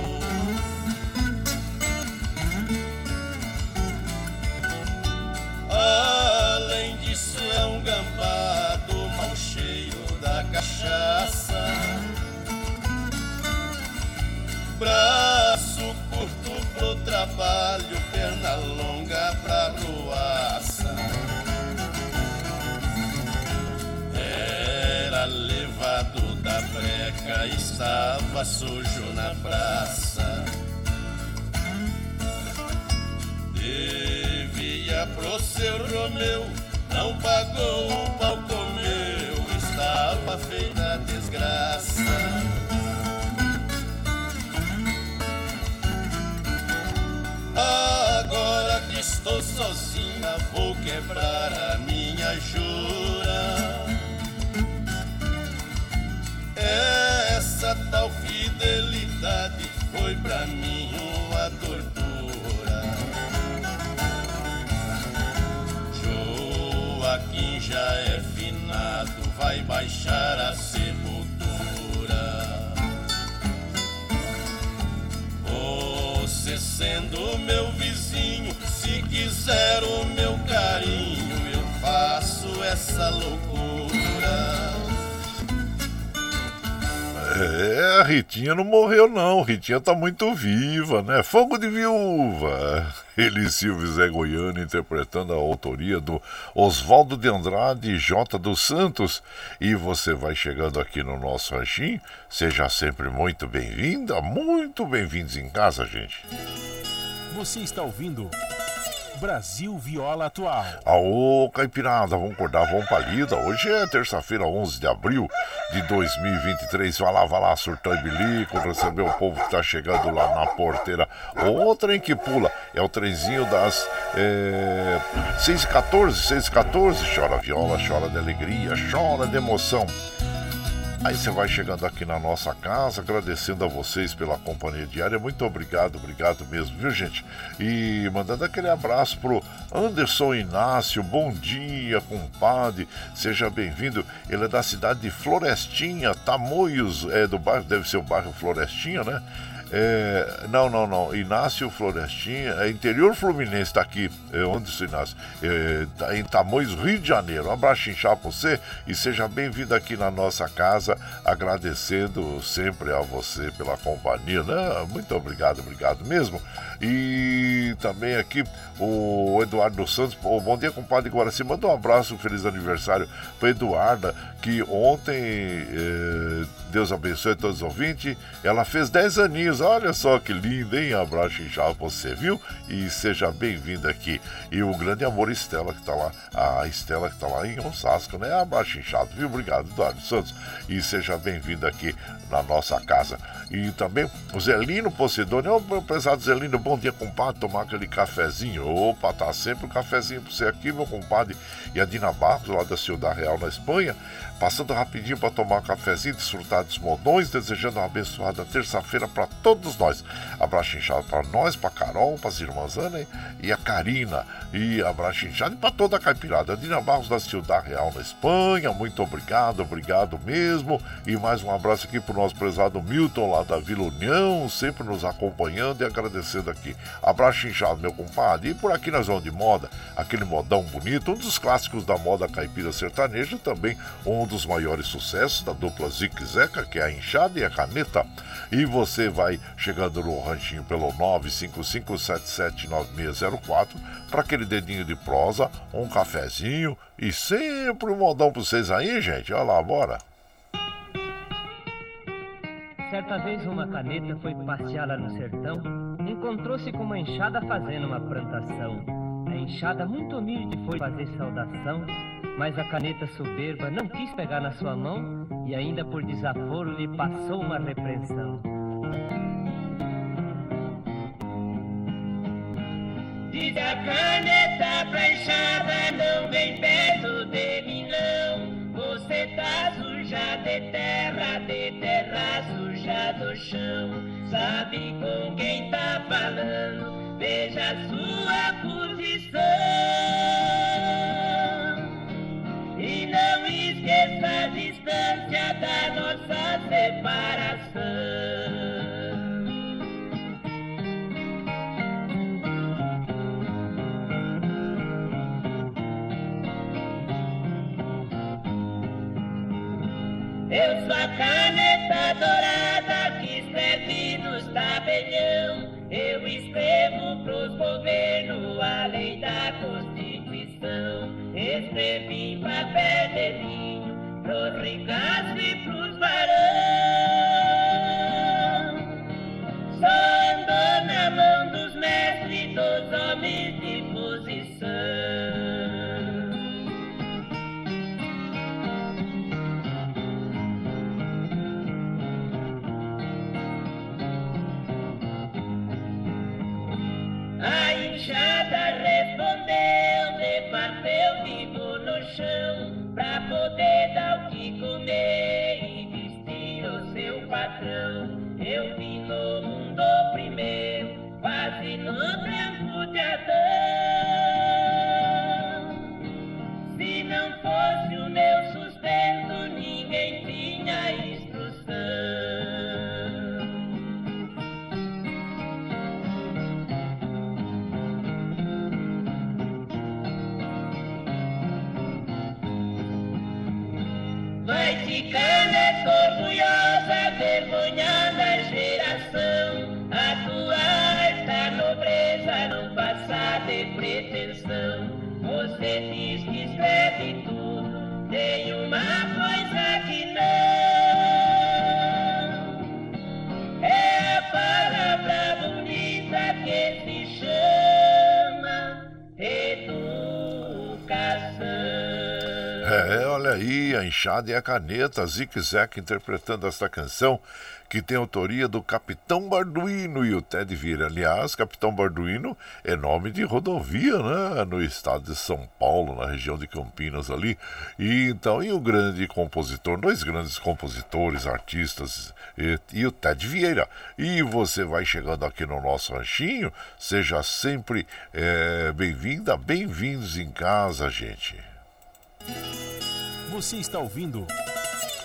Além disso, é um gambado mal cheio da cachaça. Braço curto pro trabalho, estava sujo na praça. Devia pro seu Romeu, não pagou o pau comeu, estava feita desgraça. Agora que estou sozinha, vou quebrar a minha jura. Essa loucura. É, a Ritinha não morreu não, Ritinha tá muito viva, né? Fogo de viúva. Ele Silvio Zé Goiano interpretando a autoria do Oswaldo de Andrade e J dos Santos. E você vai chegando aqui no nosso ranchinho, seja sempre muito bem-vinda, muito bem-vindos em casa, gente. Você está ouvindo Brasil Viola Atual. Aô, Caipirada, vamos acordar, vamos pra lida. Hoje é terça-feira, 11 de abril de 2023. Vai lá, vai lá, surtão e bilico, receber o povo que tá chegando lá na porteira. O trem que pula é o trenzinho das é, 6h14, 6h14. Chora viola, chora de alegria, chora de emoção. Aí você vai chegando aqui na nossa casa, agradecendo a vocês pela companhia diária. Muito obrigado, obrigado mesmo, viu, gente? E mandando aquele abraço pro Anderson Inácio. Bom dia, compadre. Seja bem-vindo. Ele é da cidade de Florestinha, Tamoios, é do bairro, deve ser o bairro Florestinha, né? É, não, não, não. Inácio Florestinha, é interior Fluminense, está aqui. É, onde isso, Inácio? É, tá em Tamoios, Rio de Janeiro. Um abraço inchado para você e seja bem-vindo aqui na nossa casa, agradecendo sempre a você pela companhia. Né? Muito obrigado, obrigado mesmo. E também aqui o Eduardo Santos. Bom dia, compadre Guaraci. Manda um abraço, um feliz aniversário para Eduarda, que ontem, eh, Deus abençoe todos os ouvintes, ela fez 10 aninhos. Olha só que lindo, hein? Abraço pra você, viu? E seja bem-vindo aqui. E o grande amor Estela, que tá lá, a Estela que tá lá em Osasco, né? Abraço inchado, viu? Obrigado, Eduardo Santos. E seja bem-vindo aqui na nossa casa. E também o Zelino Posidônio, ô meu pesado Zelino, bom dia, compadre, tomar aquele cafezinho. Opa, tá sempre um cafezinho pra você aqui, meu compadre. E a Dina Barros, lá da Ciudad Real, na Espanha, passando rapidinho para tomar um cafezinho, desfrutar dos modões, desejando uma abençoada terça-feira para todos nós. Abraço inchado para nós, para Carol, para as irmãs Ana e a Karina. E abraço inchado para toda a caipirada. Dina Barros da Ciudad Real, na Espanha, muito obrigado, obrigado mesmo. E mais um abraço aqui pro nosso prezado Milton, lá da Vila União, sempre nos acompanhando e agradecendo aqui. Abraço inchado, meu compadre. E por aqui nós vamos de moda, aquele modão bonito, um dos clássicos da moda caipira sertaneja, também um dos maiores sucessos da dupla Zique Zeca, que é a enxada e a caneta. E você vai chegando no ranchinho pelo 955779604 para aquele dedinho de prosa, um cafezinho e sempre um modão para vocês aí, gente. Olha lá, bora. Certa vez uma caneta foi passear lá no sertão, encontrou-se com uma enxada fazendo uma plantação. A enxada muito humilde foi fazer saudação, mas a caneta soberba não quis pegar na sua mão e ainda por desaforo lhe passou uma repreensão. Diz a caneta pra enxada, não vem perto de mim não. Você tá suja de terra, de terra suja do chão. Sabe com quem tá falando, veja a sua posição. Não esqueça a distância da nossa separação. Eu sou a caneta dourada que escreve nos tabelião. Eu escrevo pros pros a enxada e a caneta, Zique Zack interpretando esta canção que tem autoria do Capitão Barduino e o Ted Vira. Aliás, Capitão Barduino é nome de rodovia, né? No estado de São Paulo, na região de Campinas ali. E então, e o grande compositor, dois grandes compositores, artistas, e, e o Ted Vieira. E você vai chegando aqui no nosso ranchinho, seja sempre é, bem-vinda, bem-vindos em casa, gente. Você está ouvindo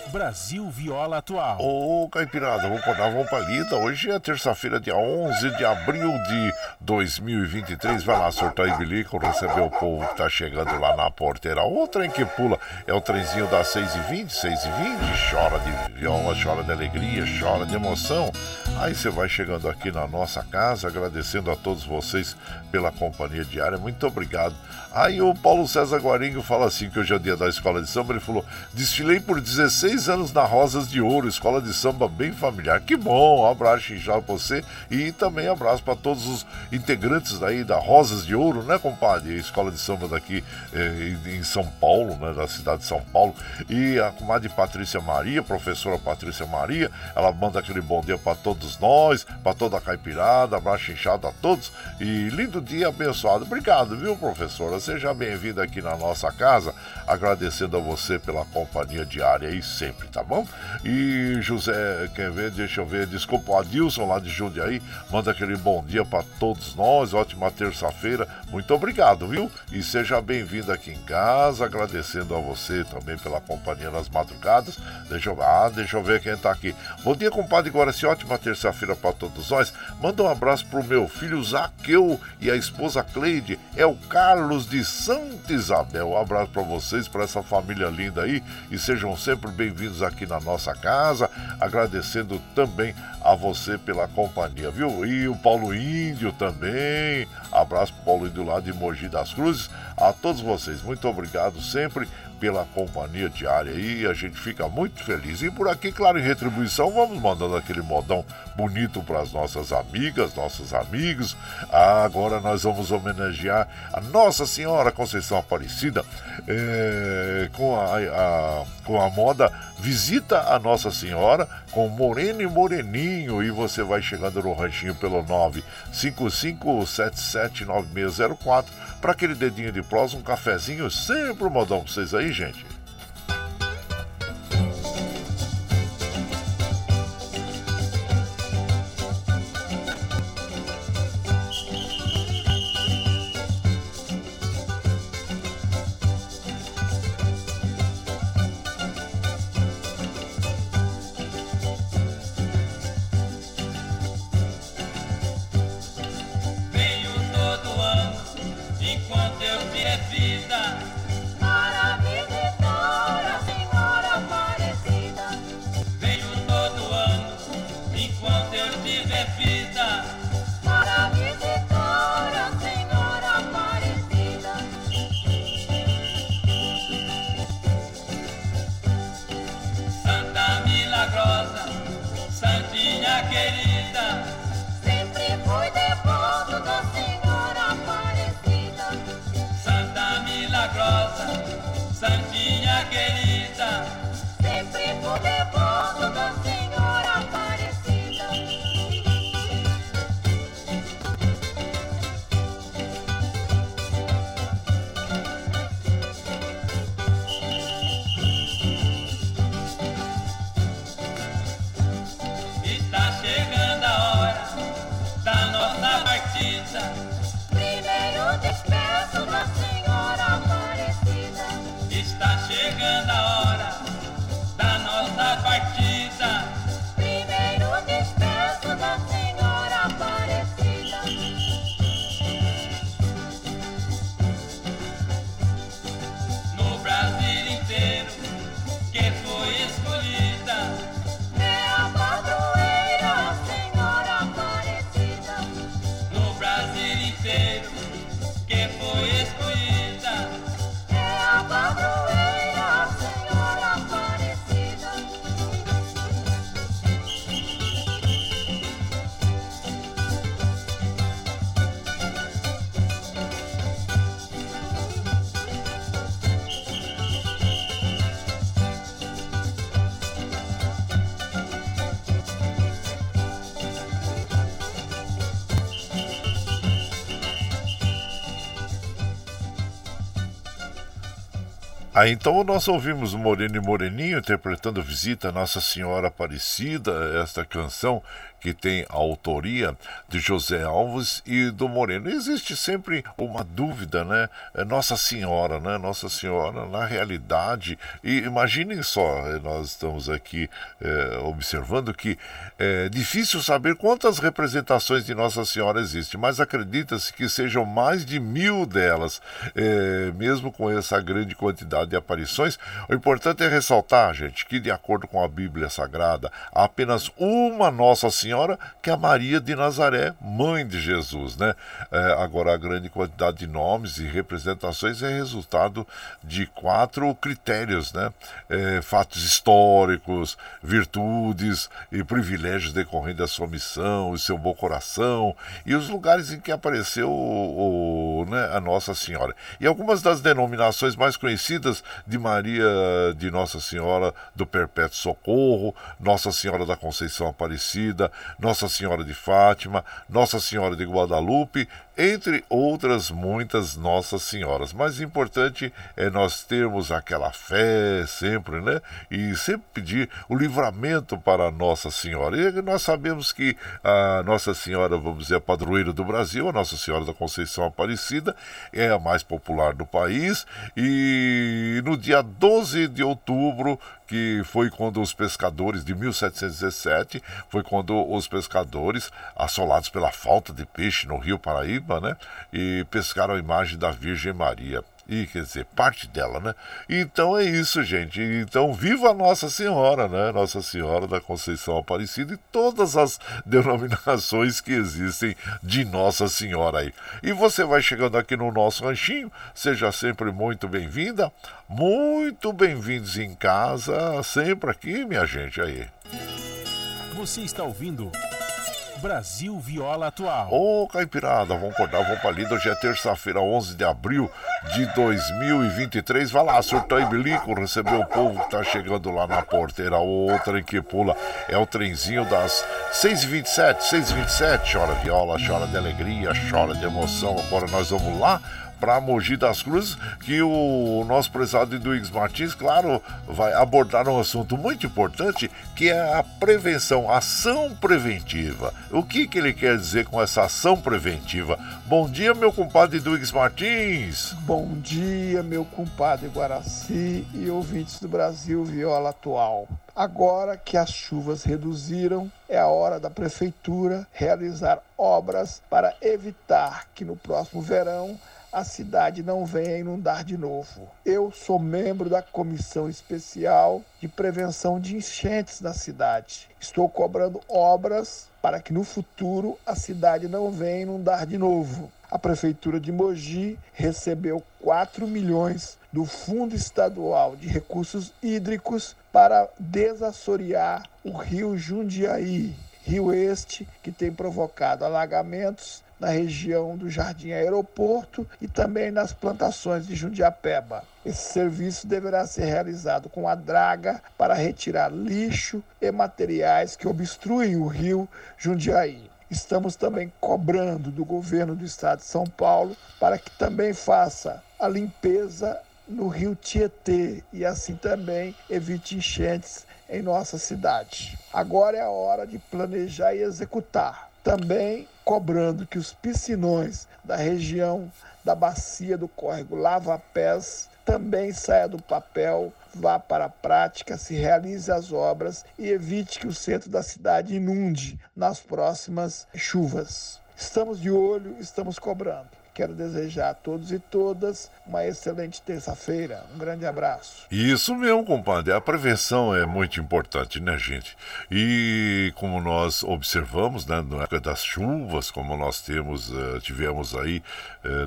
Brasil Viola Atual. Ô, Caipirada, vamos acordar, vamos pra lida. Hoje é terça-feira, dia 11 de abril de 2023. Vai lá, sortar e bilico, receber o povo que tá chegando lá na porteira. O trem que pula é o trenzinho das 6h20, 6h20. Chora de viola, chora de alegria, chora de emoção. Aí você vai chegando aqui na nossa casa, agradecendo a todos vocês pela companhia diária. Muito obrigado. Aí o Paulo César Guarinho fala assim, que hoje é o dia da escola de samba, ele falou, desfilei por 16 anos na Rosas de Ouro, escola de samba bem familiar. Que bom, um abraço inchado pra você e também abraço para todos os integrantes daí da Rosas de Ouro, né, compadre? Escola de samba daqui eh, em São Paulo, né, da cidade de São Paulo. E a comadre Patrícia Maria, professora Patrícia Maria, ela manda aquele bom dia para todos nós, para toda a caipirada, abraço inchado a todos e lindo dia abençoado. Obrigado, viu, professora? Seja bem-vindo aqui na nossa casa, agradecendo a você pela companhia diária e sempre, tá bom? E José, quer ver? Deixa eu ver, desculpa, o Adilson lá de Jundiaí, manda aquele bom dia para todos nós, ótima terça-feira, muito obrigado, viu? E seja bem-vindo aqui em casa, agradecendo a você também pela companhia nas madrugadas. Deixa eu, ah, deixa eu ver quem tá aqui. Bom dia, compadre Guaraci, ótima terça-feira para todos nós. Manda um abraço pro meu filho Zaqueu e a esposa Cleide, é o Carlos de Santa Isabel. Um abraço para vocês, para essa família linda aí e sejam sempre bem-vindos aqui na nossa casa. Agradecendo também a você pela companhia, viu? E o Paulo Índio também. Abraço pro Paulo Índio lá de Mogi das Cruzes. A todos vocês, muito obrigado sempre pela companhia diária aí, a gente fica muito feliz. E por aqui, claro, em retribuição, vamos mandando aquele modão bonito para as nossas amigas, nossos amigos. Ah, agora nós vamos homenagear a Nossa Senhora Conceição Aparecida é, com, a, a, com a moda Visita a Nossa Senhora com Moreno e Moreninho. E você vai chegando no ranchinho pelo 955779604 para aquele dedinho de prosa, um cafezinho, sempre um modão para vocês aí, gente. Saginaw. Ah, então nós ouvimos Moreno e Moreninho interpretando Visita Nossa Senhora Aparecida, esta canção que tem a autoria de José Alves e do Moreno. Existe sempre uma dúvida, né? É Nossa Senhora, né? Nossa Senhora, na realidade, e imaginem só, eh, nós estamos aqui é, observando que é difícil saber quantas representações de Nossa Senhora existem, mas acredita-se que sejam mais de mil delas, mesmo com essa grande quantidade de aparições. O importante é ressaltar, gente, que de acordo com a Bíblia Sagrada, há apenas uma Nossa Senhora que é a Maria de Nazaré, mãe de Jesus. Né? É, agora, a grande quantidade de nomes e representações é resultado de quatro critérios: né? É, fatos históricos, virtudes e privilégios decorrentes da sua missão, o seu bom coração e os lugares em que apareceu o, o, né, a Nossa Senhora. E algumas das denominações mais conhecidas de Maria de Nossa Senhora do Perpétuo Socorro, Nossa Senhora da Conceição Aparecida, nossa Senhora de Fátima, Nossa Senhora de Guadalupe, entre outras muitas Nossas Senhoras. Mas importante é nós termos aquela fé sempre, né? E sempre pedir o livramento para Nossa Senhora. E nós sabemos que a Nossa Senhora, vamos dizer, a padroeira do Brasil, a Nossa Senhora da Conceição Aparecida, é a mais popular do país. E no dia 12 de outubro que foi quando os pescadores, de 1717, foi quando os pescadores, assolados pela falta de peixe no Rio Paraíba, né, e pescaram a imagem da Virgem Maria e quer dizer, parte dela, né? Então é isso, gente. Então viva Nossa Senhora, né? Nossa Senhora da Conceição Aparecida e todas as denominações que existem de Nossa Senhora aí. E você vai chegando aqui no nosso ranchinho, seja sempre muito bem-vinda, muito bem-vindos em casa, sempre aqui, minha gente aí. Você está ouvindo Brasil Viola Atual. Ô, oh, Caipirada, vamos acordar, vamos pra lida. Hoje é terça-feira, 11 de abril de 2023. Vai lá, surtou bilico, recebeu o povo que tá chegando lá na porteira. O trem que pula é o trenzinho das 6h27, 6h27. Chora viola, chora de alegria, chora de emoção. Agora nós vamos lá para Mogi das Cruzes, que o nosso prezado Eduígues Martins, claro, vai abordar um assunto muito importante, que é a prevenção, ação preventiva. O que, que ele quer dizer com essa ação preventiva? Bom dia, meu compadre Eduígues Martins. Bom dia, meu compadre Guaraci e ouvintes do Brasil Viola Atual. Agora que as chuvas reduziram, é a hora da prefeitura realizar obras para evitar que no próximo verão a cidade não venha inundar de novo. Eu sou membro da Comissão Especial de Prevenção de Enchentes na cidade. Estou cobrando obras para que no futuro a cidade não venha inundar de novo. A Prefeitura de Mogi recebeu 4 milhões do Fundo Estadual de Recursos Hídricos para desassorear o rio Jundiaí, rio este que tem provocado alagamentos na região do Jardim Aeroporto e também nas plantações de Jundiapeba. Esse serviço deverá ser realizado com a draga para retirar lixo e materiais que obstruem o rio Jundiaí. Estamos também cobrando do governo do estado de São Paulo para que também faça a limpeza no rio Tietê e assim também evite enchentes em nossa cidade. Agora é a hora de planejar e executar. Também cobrando que os piscinões da região da bacia do córrego Lava Pés também saia do papel, vá para a prática, se realize as obras e evite que o centro da cidade inunde nas próximas chuvas. Estamos de olho, estamos cobrando. Quero desejar a todos e todas uma excelente terça-feira. Um grande abraço. Isso mesmo, compadre. A prevenção é muito importante, né, gente? E como nós observamos, né, na época das chuvas, como nós temos, uh, tivemos aí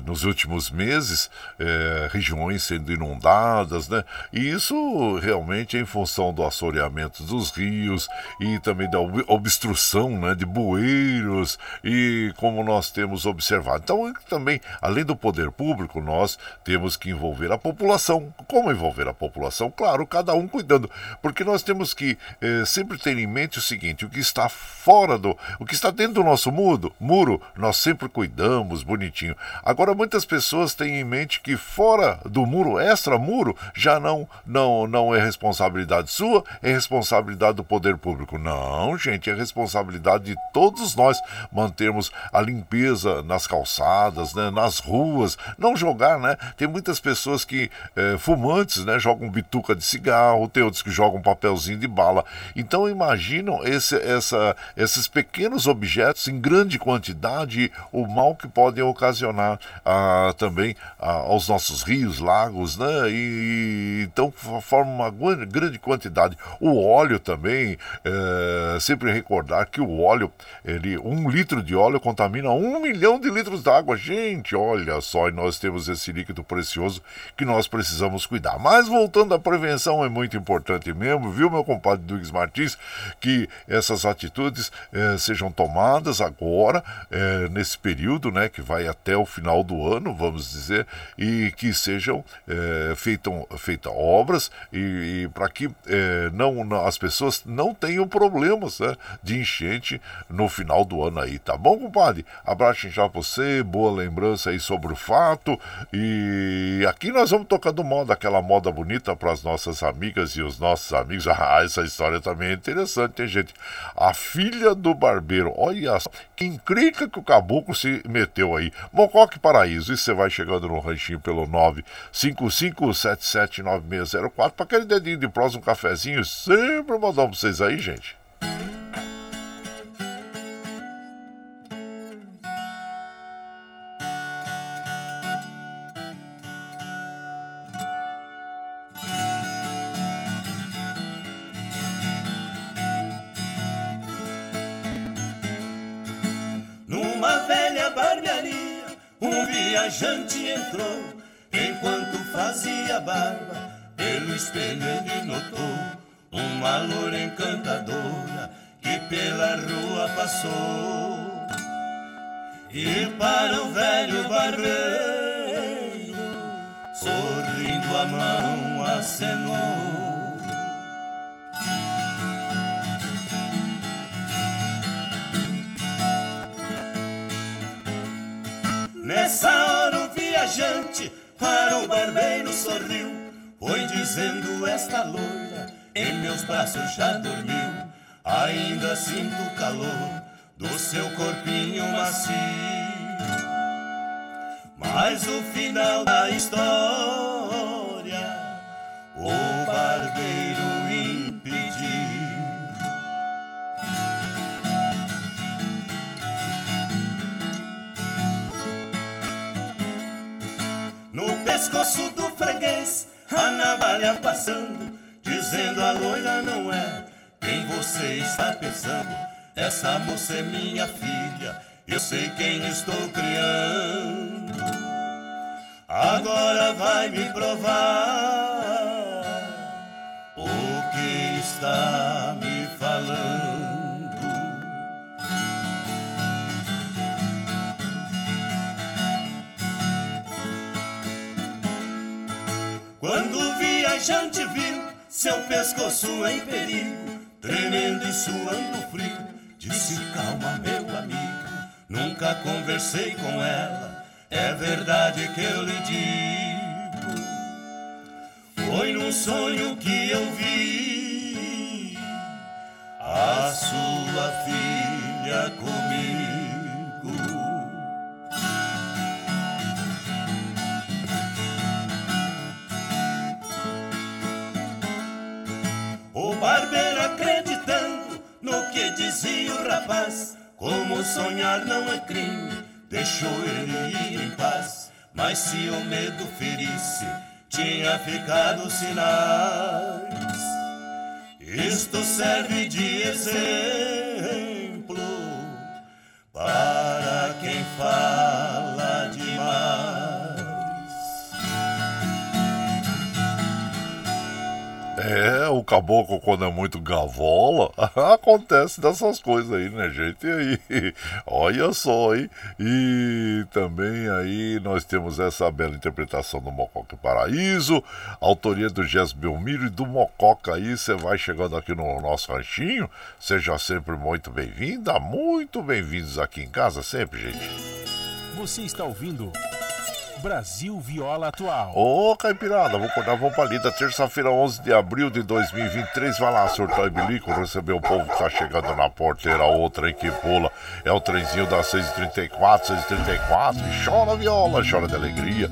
nos últimos meses, uh, regiões sendo inundadas, né? E isso realmente é em função do assoreamento dos rios e também da obstrução, né, de bueiros e como nós temos observado. Então, também além do poder público, nós temos que envolver a população. Como envolver a população? Claro, cada um cuidando, porque nós temos que eh, sempre ter em mente o seguinte: o que está fora do, o que está dentro do nosso muro, muro, nós sempre cuidamos bonitinho. Agora muitas pessoas têm em mente que fora do muro, extra muro, já não não não é responsabilidade sua, é responsabilidade do poder público. Não, gente, é responsabilidade de todos nós mantermos a limpeza nas calçadas, né, nas ruas, não jogar, né? Tem muitas pessoas que é, fumantes, né, jogam bituca de cigarro, tem outros que jogam papelzinho de bala. Então imaginam esse, essa, esses pequenos objetos em grande quantidade, o mal que podem ocasionar ah, também ah, aos nossos rios, lagos, né? E, então forma uma grande quantidade. O óleo também, é, sempre recordar que o óleo, ele, um litro de óleo contamina um milhão de litros d'água. Gente, olha só, e nós temos esse líquido precioso que nós precisamos cuidar. Mas voltando à prevenção, é muito importante mesmo, viu, meu compadre Dugues Martins, que essas atitudes eh, sejam tomadas agora, eh, nesse período, né, que vai até o final do ano, vamos dizer, e que sejam feitam, feitas obras e, e para que não, não, as pessoas não tenham problemas né, de enchente no final do ano aí, tá bom, compadre? Abraço já pra você, boa lembrança aí sobre o fato. E aqui nós vamos tocando moda, aquela moda bonita para as nossas amigas e os nossos amigos. Ah, essa história também é interessante, tem gente. A filha do barbeiro, olha só, que encrenca que o caboclo se meteu aí. Mocoque Paraíso, e você vai chegando no ranchinho pelo 955779604 para aquele dedinho de prosa, um cafezinho. Sempre mandando pra vocês aí, gente. Viajante entrou enquanto fazia barba. Pelo espelho ele notou uma loura encantadora que pela rua passou. E para o velho barbeiro, sorrindo a mão acenou. Hora o viajante para o barbeiro sorriu, foi dizendo esta loira, em meus braços já dormiu. Ainda sinto o calor do seu corpinho macio. Mas o final da história, pescoço do freguês, a navalha passando, dizendo a loira não é quem você está pensando. Essa moça é minha filha, eu sei quem estou criando. Agora vai me provar o que está viajante viu seu pescoço em perigo, tremendo e suando frio, disse: Calma, meu amigo, nunca conversei com ela, é verdade que eu lhe digo. Foi num sonho que eu vi a sua filha comigo. Dizia o rapaz. Como sonhar não é crime, deixou ele ir em paz. Mas se o medo ferisse, tinha ficado sinais. Isto serve de exemplo para quem fala É, o caboclo, quando é muito gavola, acontece dessas coisas aí, né, gente? E aí, olha só, hein? E também aí nós temos essa bela interpretação do Mococa Paraíso, autoria do Jess Belmiro e do Mococa aí. Você vai chegando aqui no nosso ranchinho, seja sempre muito bem-vinda, muito bem-vindos aqui em casa, sempre, gente. Você está ouvindo. Brasil Viola Atual. Ô, Caipirada, vou acordar, vamos pra lida. Terça-feira, 11 de abril de 2023. Vai lá, surtar e bilico, receber o povo que tá chegando na porteira. Outra aí que pula. É o trenzinho das 6h34, 6h34. E chora viola, chora de alegria,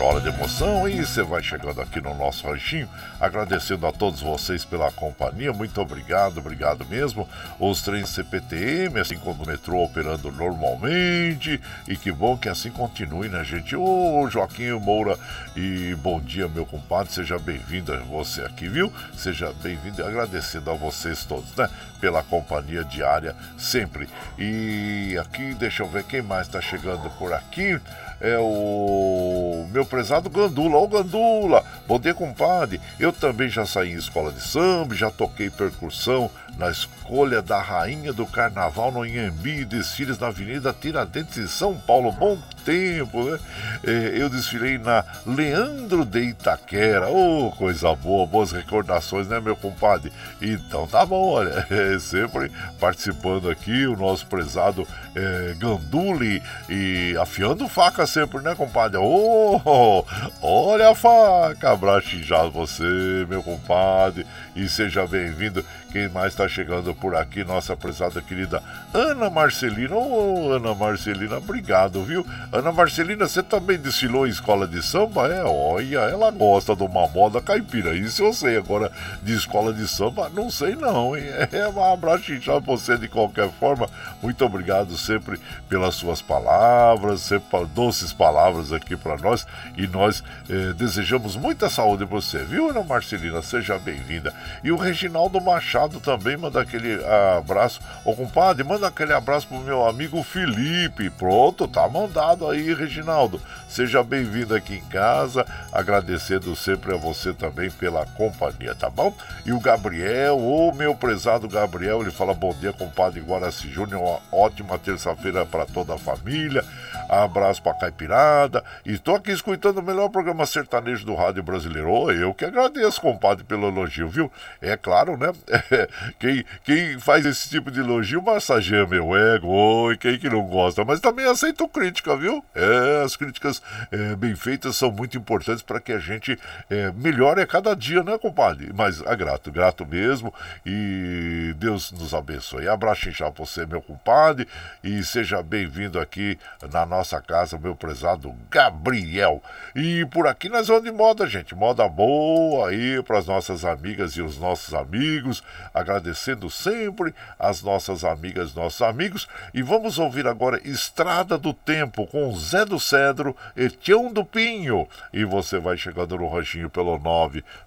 chora de emoção. E você vai chegando aqui no nosso ranchinho. Agradecendo a todos vocês pela companhia. Muito obrigado, obrigado mesmo. Os trens CPTM, assim como o metrô operando normalmente. E que bom que assim continue, né, gente? Ô, Joaquim Moura e bom dia, meu compadre. Seja bem-vindo a você aqui, viu? Seja bem-vindo agradecendo a vocês todos, né? Pela companhia diária sempre. E aqui, deixa eu ver quem mais está chegando por aqui é o meu prezado Gandula. Ô Gandula, bom dia, compadre. Eu também já saí em escola de samba, já toquei percussão na escolha da rainha do carnaval no Inhambi, desfiles na Avenida Tiradentes em São Paulo. Bom tempo, né? É, eu desfilei na Leandro de Itaquera. Oh, coisa boa, boas recordações, né, meu compadre? Então tá bom, olha, é, sempre participando aqui o nosso prezado é, Ganduli e afiando faca sempre, né, compadre? Oh, olha a faca, abraço já você, meu compadre, e seja bem-vindo. Quem mais está chegando por aqui? Nossa prezada querida Ana Marcelina. Ô, oh, Ana Marcelina, obrigado, viu? Ana Marcelina, você também desfilou em escola de samba? É, olha, ela gosta de uma moda caipira. Isso eu sei. Agora, de escola de samba, não sei não, hein? É um abraço já você de qualquer forma. Muito obrigado sempre pelas suas palavras, sempre doces palavras aqui para nós. E nós eh, desejamos muita saúde para você, viu, Ana Marcelina? Seja bem-vinda. E o Reginaldo Machado Machado também manda aquele abraço. Ô compadre, manda aquele abraço pro meu amigo Felipe. Pronto, tá mandado aí, Reginaldo. Seja bem-vindo aqui em casa. Agradecendo sempre a você também pela companhia, tá bom? E o Gabriel, o meu prezado Gabriel, ele fala: Bom dia, compadre Guaraci Júnior. Ótima terça-feira para toda a família. Abraço pra Caipirada. Estou aqui escutando o melhor programa sertanejo do Rádio Brasileiro. Eu que agradeço, compadre, pelo elogio, viu? É claro, né? quem, quem faz esse tipo de elogio massageia meu ego. Oi, quem que não gosta? Mas também aceito crítica, viu? É, as críticas é, bem feitas são muito importantes para que a gente é, melhore a cada dia, né, compadre? Mas é grato, grato mesmo. E Deus nos abençoe. Abraço já você, meu compadre. E seja bem-vindo aqui na nossa nossa casa, meu prezado Gabriel. E por aqui nós vamos de moda, gente. Moda boa aí para as nossas amigas e os nossos amigos. Agradecendo sempre as nossas amigas, nossos amigos. E vamos ouvir agora Estrada do Tempo com Zé do Cedro e Tião do Pinho. E você vai chegando no ranchinho pelo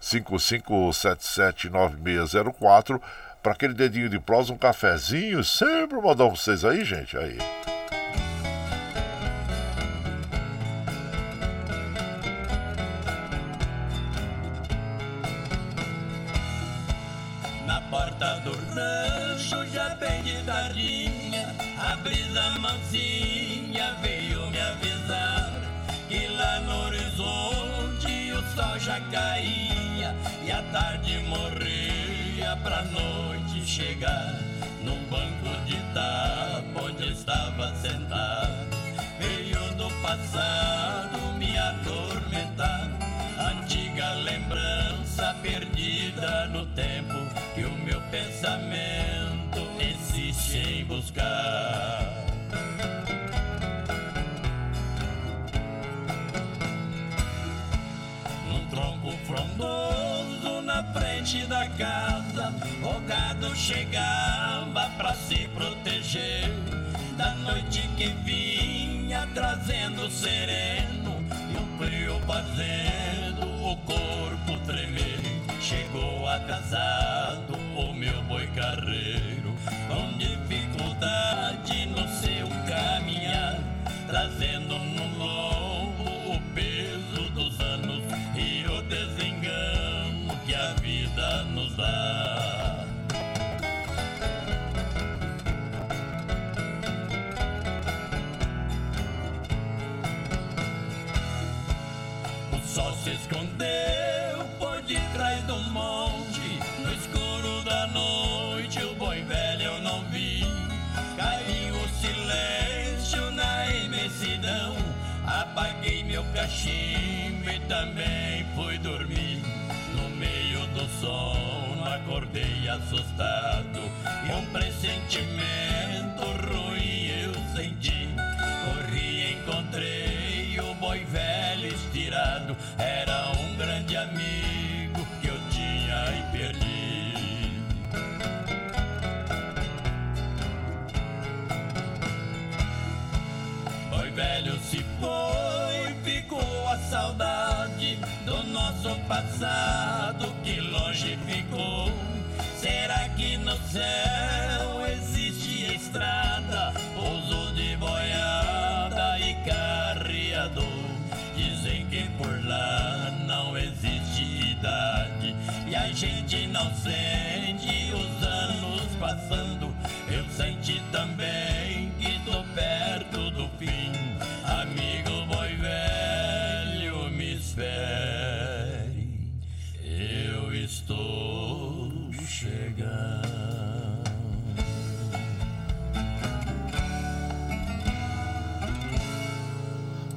955779604 para aquele dedinho de prosa, um cafezinho. Sempre mandar vocês aí, gente. Aí. Rancho já bem de tardinha A brisa mansinha veio me avisar Que lá no horizonte o sol já caía E a tarde morria pra noite chegar Num banco de tapa chegava pra se proteger da noite que vinha trazendo sereno e o frio fazendo o corpo tremer. Chegou atrasado cachimbo e também fui dormir. No meio do sono, acordei assustado. E um pressentimento passado que longe ficou. Será que no céu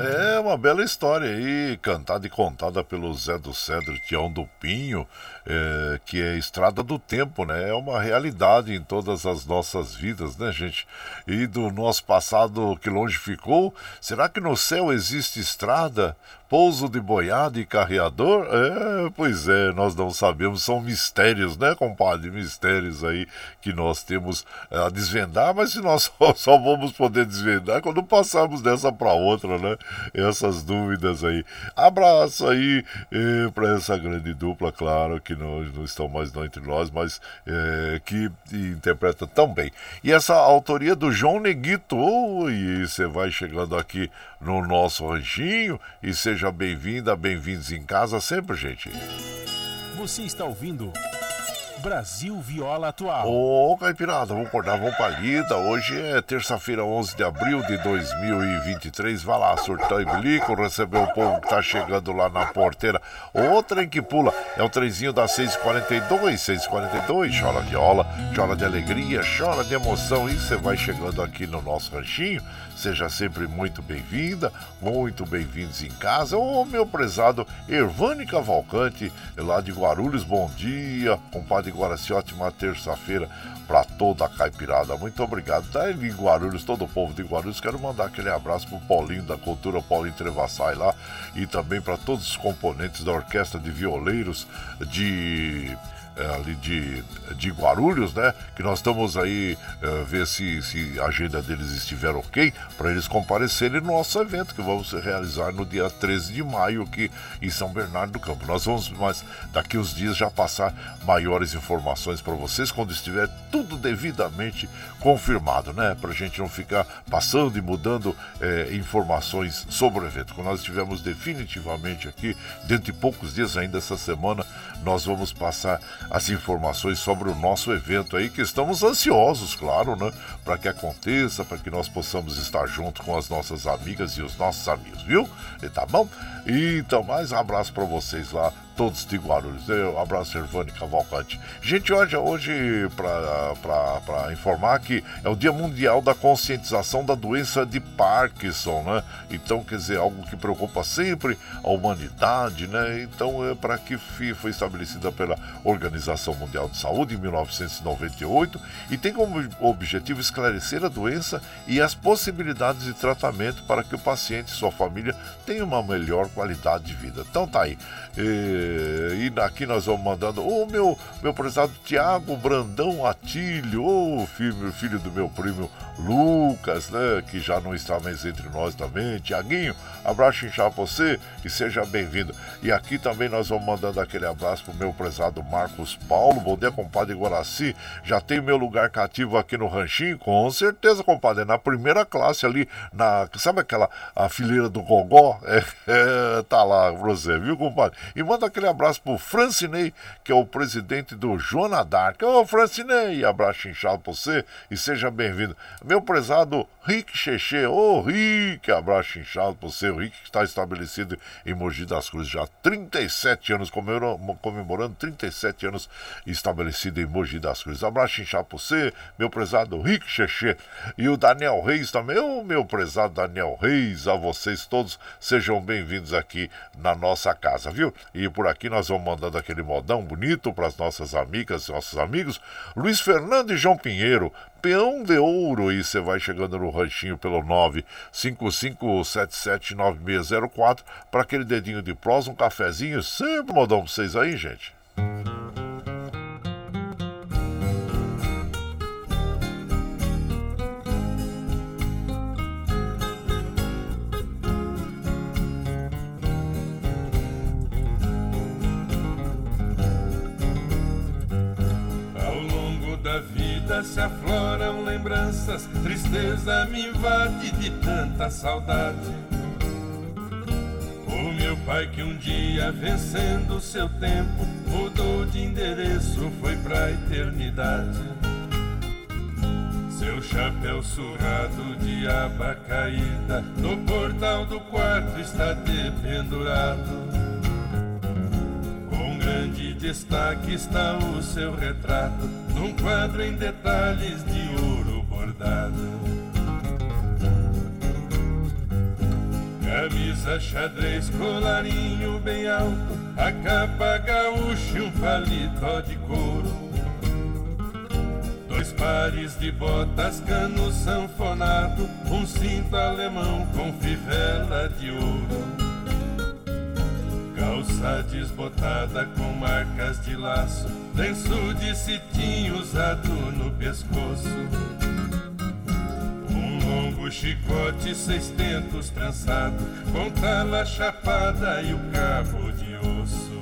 É uma bela história aí, cantada e contada pelo Zé do Cedro Tião do Pinho, é, que é Estrada do Tempo, né? É uma realidade em todas as nossas vidas, né, gente? E do nosso passado que longe ficou, será que no céu existe estrada? Pouso de boiada e carreador? É, pois é, nós não sabemos, são mistérios, né, compadre? Mistérios aí que nós temos a desvendar, mas se nós só, só vamos poder desvendar quando passarmos dessa para outra, né? Essas dúvidas aí. Abraço aí eh, para essa grande dupla, claro, que não, não estão mais não entre nós, mas eh, que interpreta tão bem. E essa autoria do João Neguito, e você vai chegando aqui no nosso ranchinho e seja bem-vinda, bem-vindos em casa sempre, gente. Você está ouvindo Brasil Viola Atual. Ô, Caipirada, vamos acordar, vamos pra lida. Hoje é terça-feira, 11 de abril de 2023. Vai lá, surtão e bilico, receber o povo que tá chegando lá na porteira. O trem que pula é o trenzinho da 642, 642. Chora viola, chora de alegria, chora de emoção. E você vai chegando aqui no nosso ranchinho. Seja sempre muito bem-vinda, muito bem-vindos em casa. Ô, meu prezado Ervani Cavalcante, lá de Guarulhos, bom dia. Compadre Guaraci, ótima terça-feira para toda a caipirada. Muito obrigado. Tá em Guarulhos, todo o povo de Guarulhos. Quero mandar aquele abraço pro Paulinho da Cultura, Paulinho Trevassai lá, e também para todos os componentes da Orquestra de Violeiros de ali de, de Guarulhos, né? Que nós estamos aí é, ver se, se a agenda deles estiver ok para eles comparecerem no nosso evento que vamos realizar no dia 13 de maio aqui em São Bernardo do Campo. Nós vamos, mas daqui uns dias já passar maiores informações para vocês quando estiver tudo devidamente confirmado, né? Para a gente não ficar passando e mudando é, informações sobre o evento. Quando nós estivermos definitivamente aqui, dentro de poucos dias ainda essa semana, nós vamos passar as informações sobre o nosso evento aí, que estamos ansiosos, claro, né? Para que aconteça, para que nós possamos estar junto com as nossas amigas e os nossos amigos, viu? E tá bom? Então, mais um abraço para vocês lá, todos de Guarulhos. Um abraço, Servane Cavalcante. Gente, hoje, hoje para informar que é o Dia Mundial da Conscientização da Doença de Parkinson, né? Então, quer dizer, algo que preocupa sempre a humanidade, né? Então, é para que foi estabelecida pela Organização Mundial de Saúde em 1998 e tem como objetivo esclarecer a doença e as possibilidades de tratamento para que o paciente e sua família tenham uma melhor qualidade de vida. Então tá aí. E, e aqui nós vamos mandando o oh, meu, meu prezado Tiago Brandão Atílio, o oh, filho, filho do meu primo Lucas, né? Que já não está mais entre nós também. Tiaguinho, abraço inchado pra você e seja bem-vindo. E aqui também nós vamos mandando aquele abraço pro meu prezado Marcos Paulo. Bom dia, compadre Guaraci. Já tem meu lugar cativo aqui no Ranchinho? Com certeza, compadre. Na primeira classe ali, na. Sabe aquela a fileira do Gogó? É, é, tá lá pra você, viu, compadre? E manda aquele abraço pro Francinei, que é o presidente do Joana Dark. Ô, Francinei, abraço inchado pra você e seja bem-vindo. Meu prezado Rick Cheche, ô Rick, abraço inchado pra você. O Rick que está estabelecido em Mogi das Cruzes já há 37 anos, comemorando 37 anos estabelecido em Mogi das Cruzes. Abraço inchado pra você, meu prezado Rick Cheche. E o Daniel Reis também, ô meu prezado Daniel Reis, a vocês todos, sejam bem-vindos aqui na nossa casa, viu? E por aqui nós vamos mandando aquele modão bonito para as nossas amigas, nossos amigos. Luiz Fernando e João Pinheiro, peão de ouro. E você vai chegando no ranchinho pelo 955779604 para aquele dedinho de prós, um cafezinho. Sempre modão para vocês aí, gente. Tristeza me invade de tanta saudade. O meu pai que um dia vencendo seu tempo mudou de endereço, foi pra eternidade. Seu chapéu surrado de aba caída no portal do quarto está dependurado grande destaque está o seu retrato, num quadro em detalhes de ouro bordado. Camisa xadrez, colarinho bem alto, a capa gaúcha e um paletó de couro. Dois pares de botas, cano sanfonado, um cinto alemão com fivela de ouro. Calça desbotada com marcas de laço, lenço de cetim usado no pescoço. Longo chicote, seis tentos trançado, com tala chapada e o cabo de osso.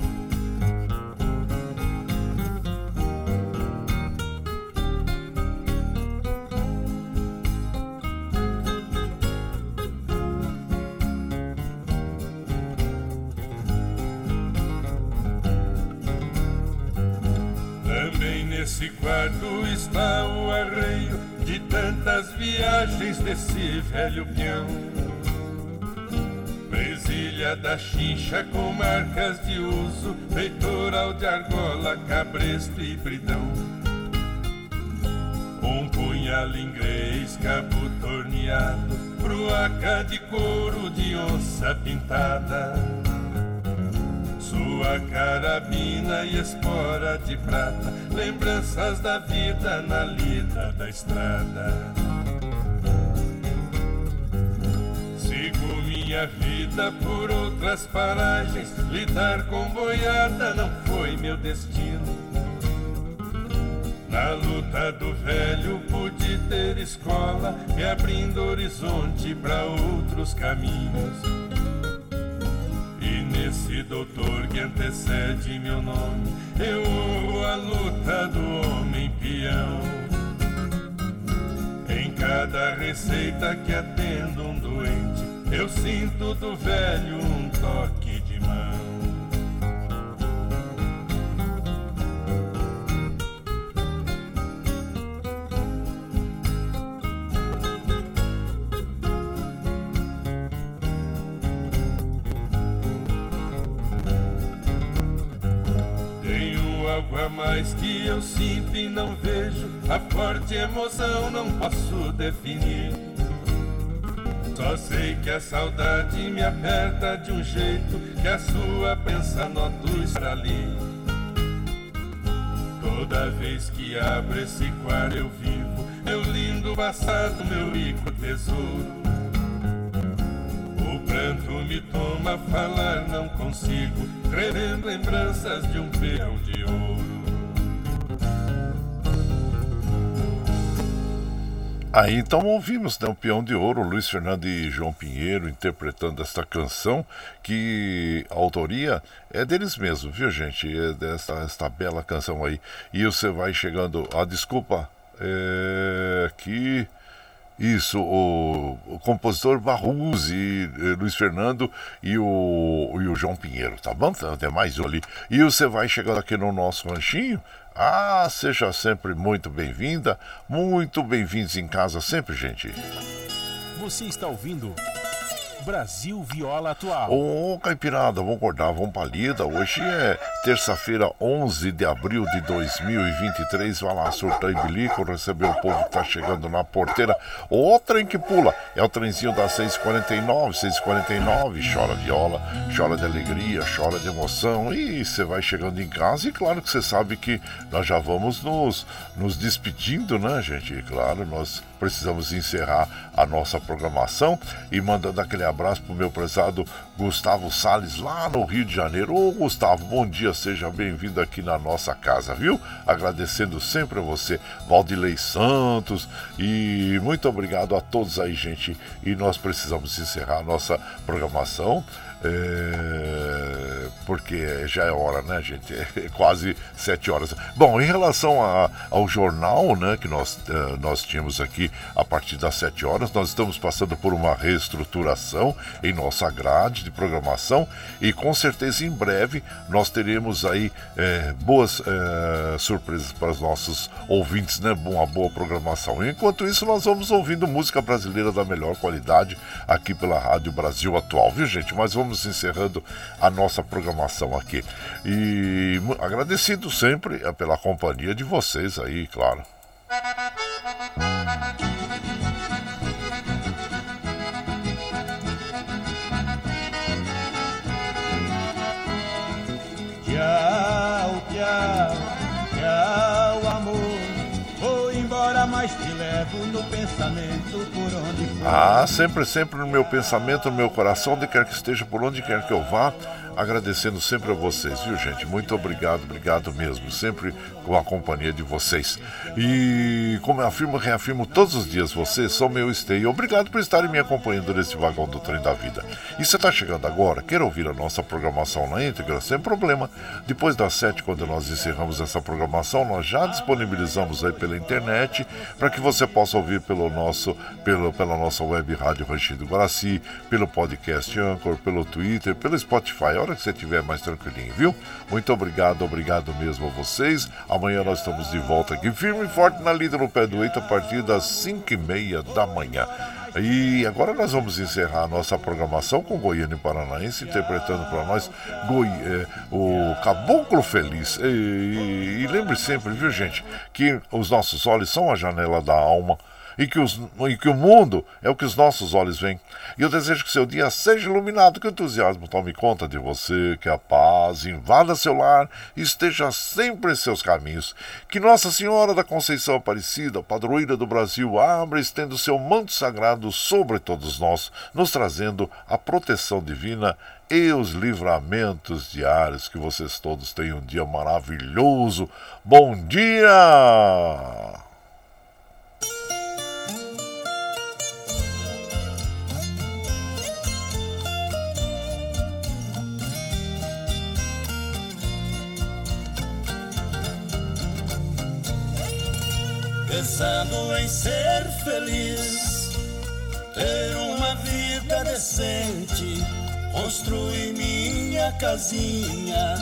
Viagens desse velho peão. Presilha da chincha com marcas de uso, peitoral de argola, cabresto e bridão. Um punhal inglês, cabo torneado, bruaca de couro de onça pintada sua carabina e espora de prata, lembranças da vida na lida da estrada. Minha vida por outras paragens, lidar com boiada não foi meu destino. Na luta do velho pude ter escola, me abrindo horizonte para outros caminhos. Esse doutor que antecede meu nome, eu honro a luta do homem peão. Em cada receita que atendo um doente, eu sinto do velho um toque de mão. algo a mais que eu sinto e não vejo. A forte emoção não posso definir. Só sei que a saudade me aperta de um jeito que a sua pensa noto estar ali. Toda vez que abro esse quadro eu vivo, meu lindo passado, meu rico tesouro pranto me toma falar, não consigo, revendo lembranças de um peão de ouro. Aí então ouvimos né, o Peão de Ouro, Luiz Fernando e João Pinheiro interpretando esta canção, que a autoria é deles mesmos, viu gente? É desta esta bela canção aí. E você vai chegando. Ah, desculpa, é, que Isso, o, o compositor Barruzzi, eh, Luiz Fernando e o, e o João Pinheiro, tá bom? Tem mais um ali. E você vai chegando aqui no nosso ranchinho. Ah, seja sempre muito bem-vinda, muito bem-vindos em casa sempre, gente. Você está ouvindo Brasil Viola Atual. Ô, Caipirada, vamos acordar, vamos pra lida. Hoje é terça-feira, 11 de abril de 2023. Vai lá, surtar e bilico, receber o povo que tá chegando na porteira. O trem que pula é o trenzinho das 6h49, 6h49. Chora viola, chora de alegria, chora de emoção. E você vai chegando em casa e claro que você sabe que nós já vamos nos, nos despedindo, né, gente? E claro, nós precisamos encerrar a nossa programação e mandando aquele abraço pro meu prezado Gustavo Sales lá no Rio de Janeiro. Ô Gustavo, bom dia, seja bem-vindo aqui na nossa casa, viu? Agradecendo sempre a você, Valdilei Santos, e muito obrigado a todos aí, gente. E nós precisamos encerrar a nossa programação. É, porque já é hora, né, gente? É quase sete horas. Bom, em relação a, ao jornal, né, que nós, uh, nós tínhamos aqui a partir das sete horas, nós estamos passando por uma reestruturação em nossa grade de programação e com certeza em breve nós teremos aí é, boas é, surpresas para os nossos ouvintes, né? Uma boa programação. Enquanto isso, nós vamos ouvindo música brasileira da melhor qualidade aqui pela Rádio Brasil Atual, viu, gente? Mas vamos encerrando a nossa programação aqui. E agradecido sempre eh, pela companhia de vocês aí, claro. Tchau, tchau, tchau, amor. Vou embora, mas te levo no pensamento por onde. Ah, sempre, sempre no meu pensamento, no meu coração, onde quer que esteja, por onde quer que eu vá agradecendo sempre a vocês, viu gente? Muito obrigado, obrigado mesmo, sempre com a companhia de vocês. E como eu afirmo, reafirmo todos os dias, vocês são meu esteio. Obrigado por estarem me acompanhando nesse vagão do trem da vida. E você está chegando agora, quer ouvir a nossa programação na íntegra? Sem problema. Depois das sete, quando nós encerramos essa programação, nós já disponibilizamos aí pela internet para que você possa ouvir pelo nosso, pelo, pela nossa web rádio Ranchido Guaraci, pelo podcast Anchor, pelo Twitter, pelo Spotify hora que você estiver mais tranquilinho, viu? Muito obrigado, obrigado mesmo a vocês. Amanhã nós estamos de volta aqui, firme e forte na lida no pé do eito, a partir das 5 e meia da manhã. E agora nós vamos encerrar a nossa programação com Goiânia Paranaense, interpretando para nós Goi, é, o Caboclo Feliz. E, e, e lembre sempre, viu gente, que os nossos olhos são a janela da alma e que, os, e que o mundo é o que os nossos olhos veem. E eu desejo que seu dia seja iluminado, que o entusiasmo tome conta de você, que a paz invada seu lar e esteja sempre em seus caminhos. Que Nossa Senhora da Conceição Aparecida, padroeira do Brasil, abra e estenda o seu manto sagrado sobre todos nós, nos trazendo a proteção divina e os livramentos diários. Que vocês todos tenham um dia maravilhoso. Bom dia! Pensando em ser feliz, ter uma vida decente, construir minha casinha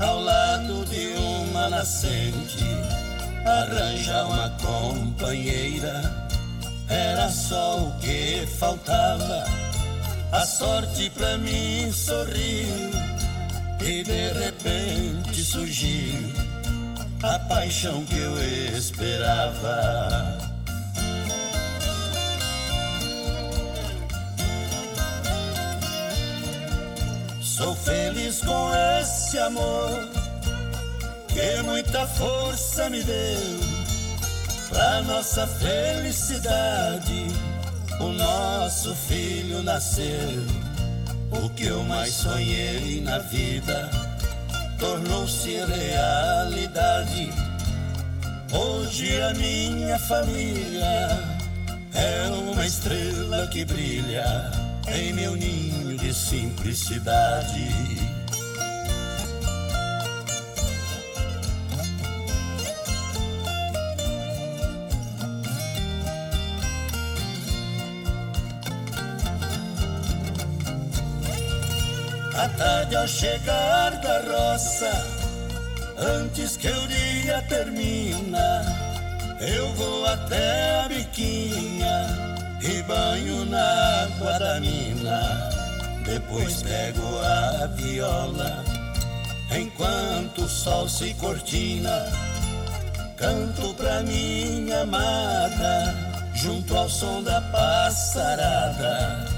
ao lado de uma nascente, arranjar uma companheira, era só o que faltava. A sorte pra mim sorriu e de repente surgiu a paixão que eu esperava. Sou feliz com esse amor que muita força me deu pra nossa felicidade. O nosso filho nasceu, o que eu mais sonhei na vida tornou-se realidade. Hoje a minha família é uma estrela que brilha em meu ninho de simplicidade. Ao chegar da roça, antes que o dia termina, eu vou até a biquinha e banho na água da mina. Depois pego a viola, enquanto o sol se cortina, canto pra minha amada, junto ao som da passarada,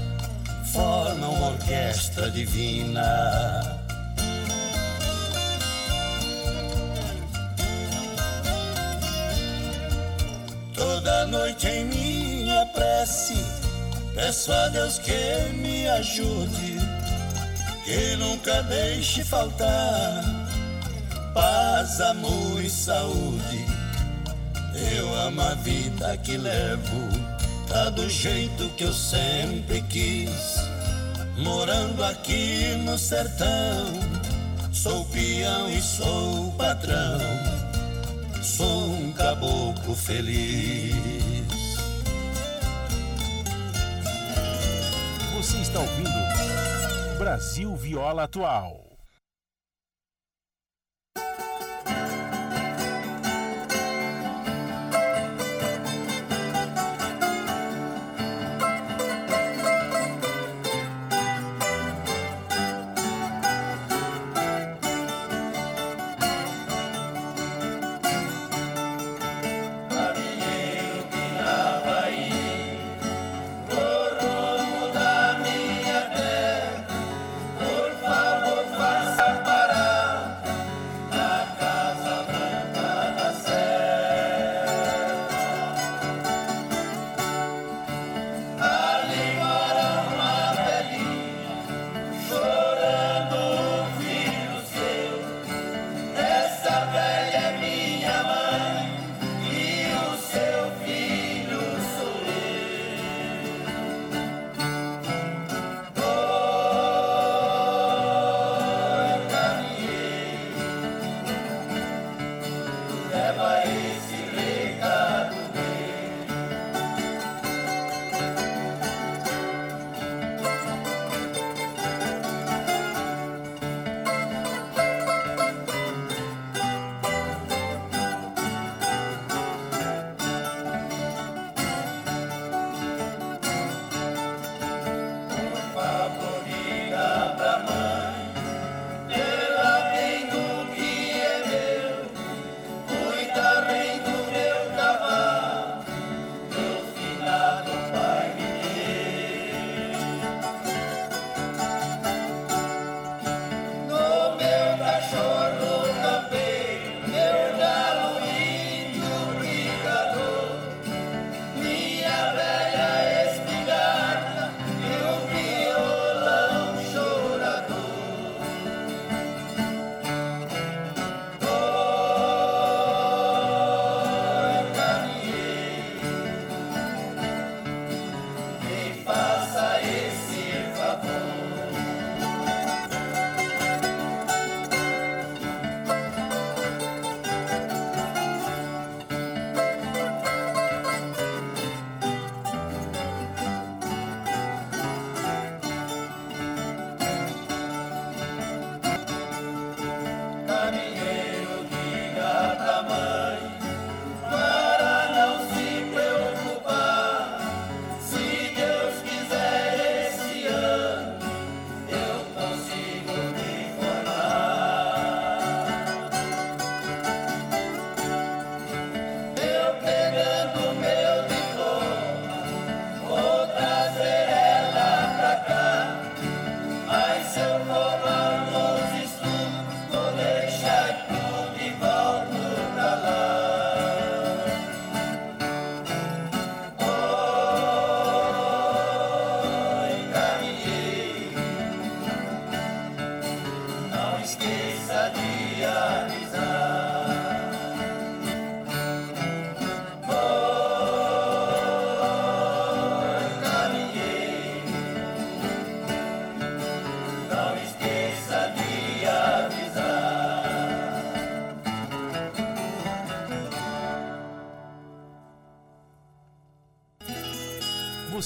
forma uma orquestra divina. Toda noite em minha prece, peço a Deus que me ajude, que nunca deixe faltar paz, amor e saúde. Eu amo a vida que levo, tá do jeito que eu sempre quis. Morando aqui no sertão, sou peão e sou patrão sou um caboclo feliz. Você está ouvindo Brasil Viola Atual.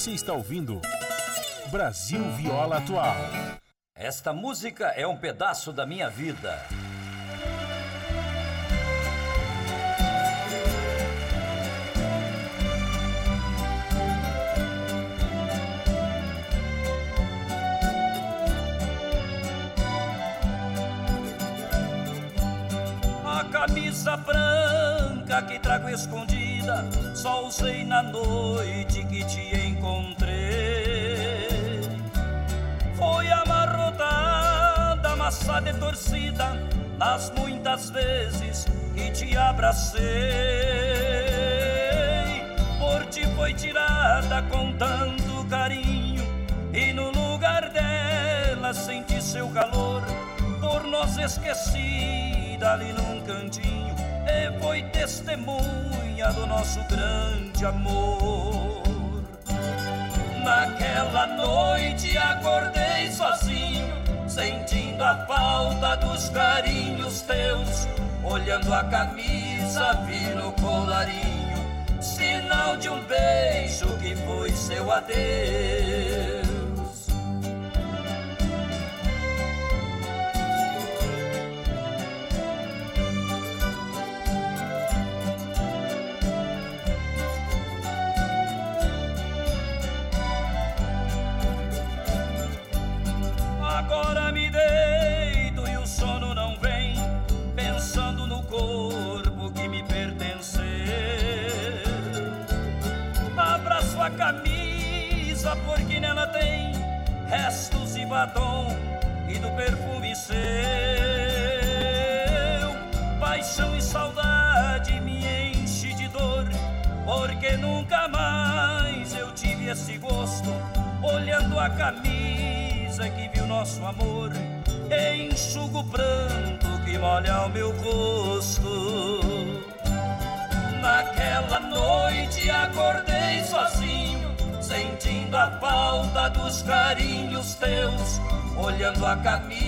Você está ouvindo Brasil Viola Atual. Esta música é um pedaço da minha vida. A camisa branca que trago escondida, só usei na noite ali num cantinho, e foi testemunha do nosso grande amor. Naquela noite acordei sozinho, sentindo a falta dos carinhos teus. Olhando a camisa, vi no colarinho, sinal de um beijo que foi seu adeus. Olhando a camisa,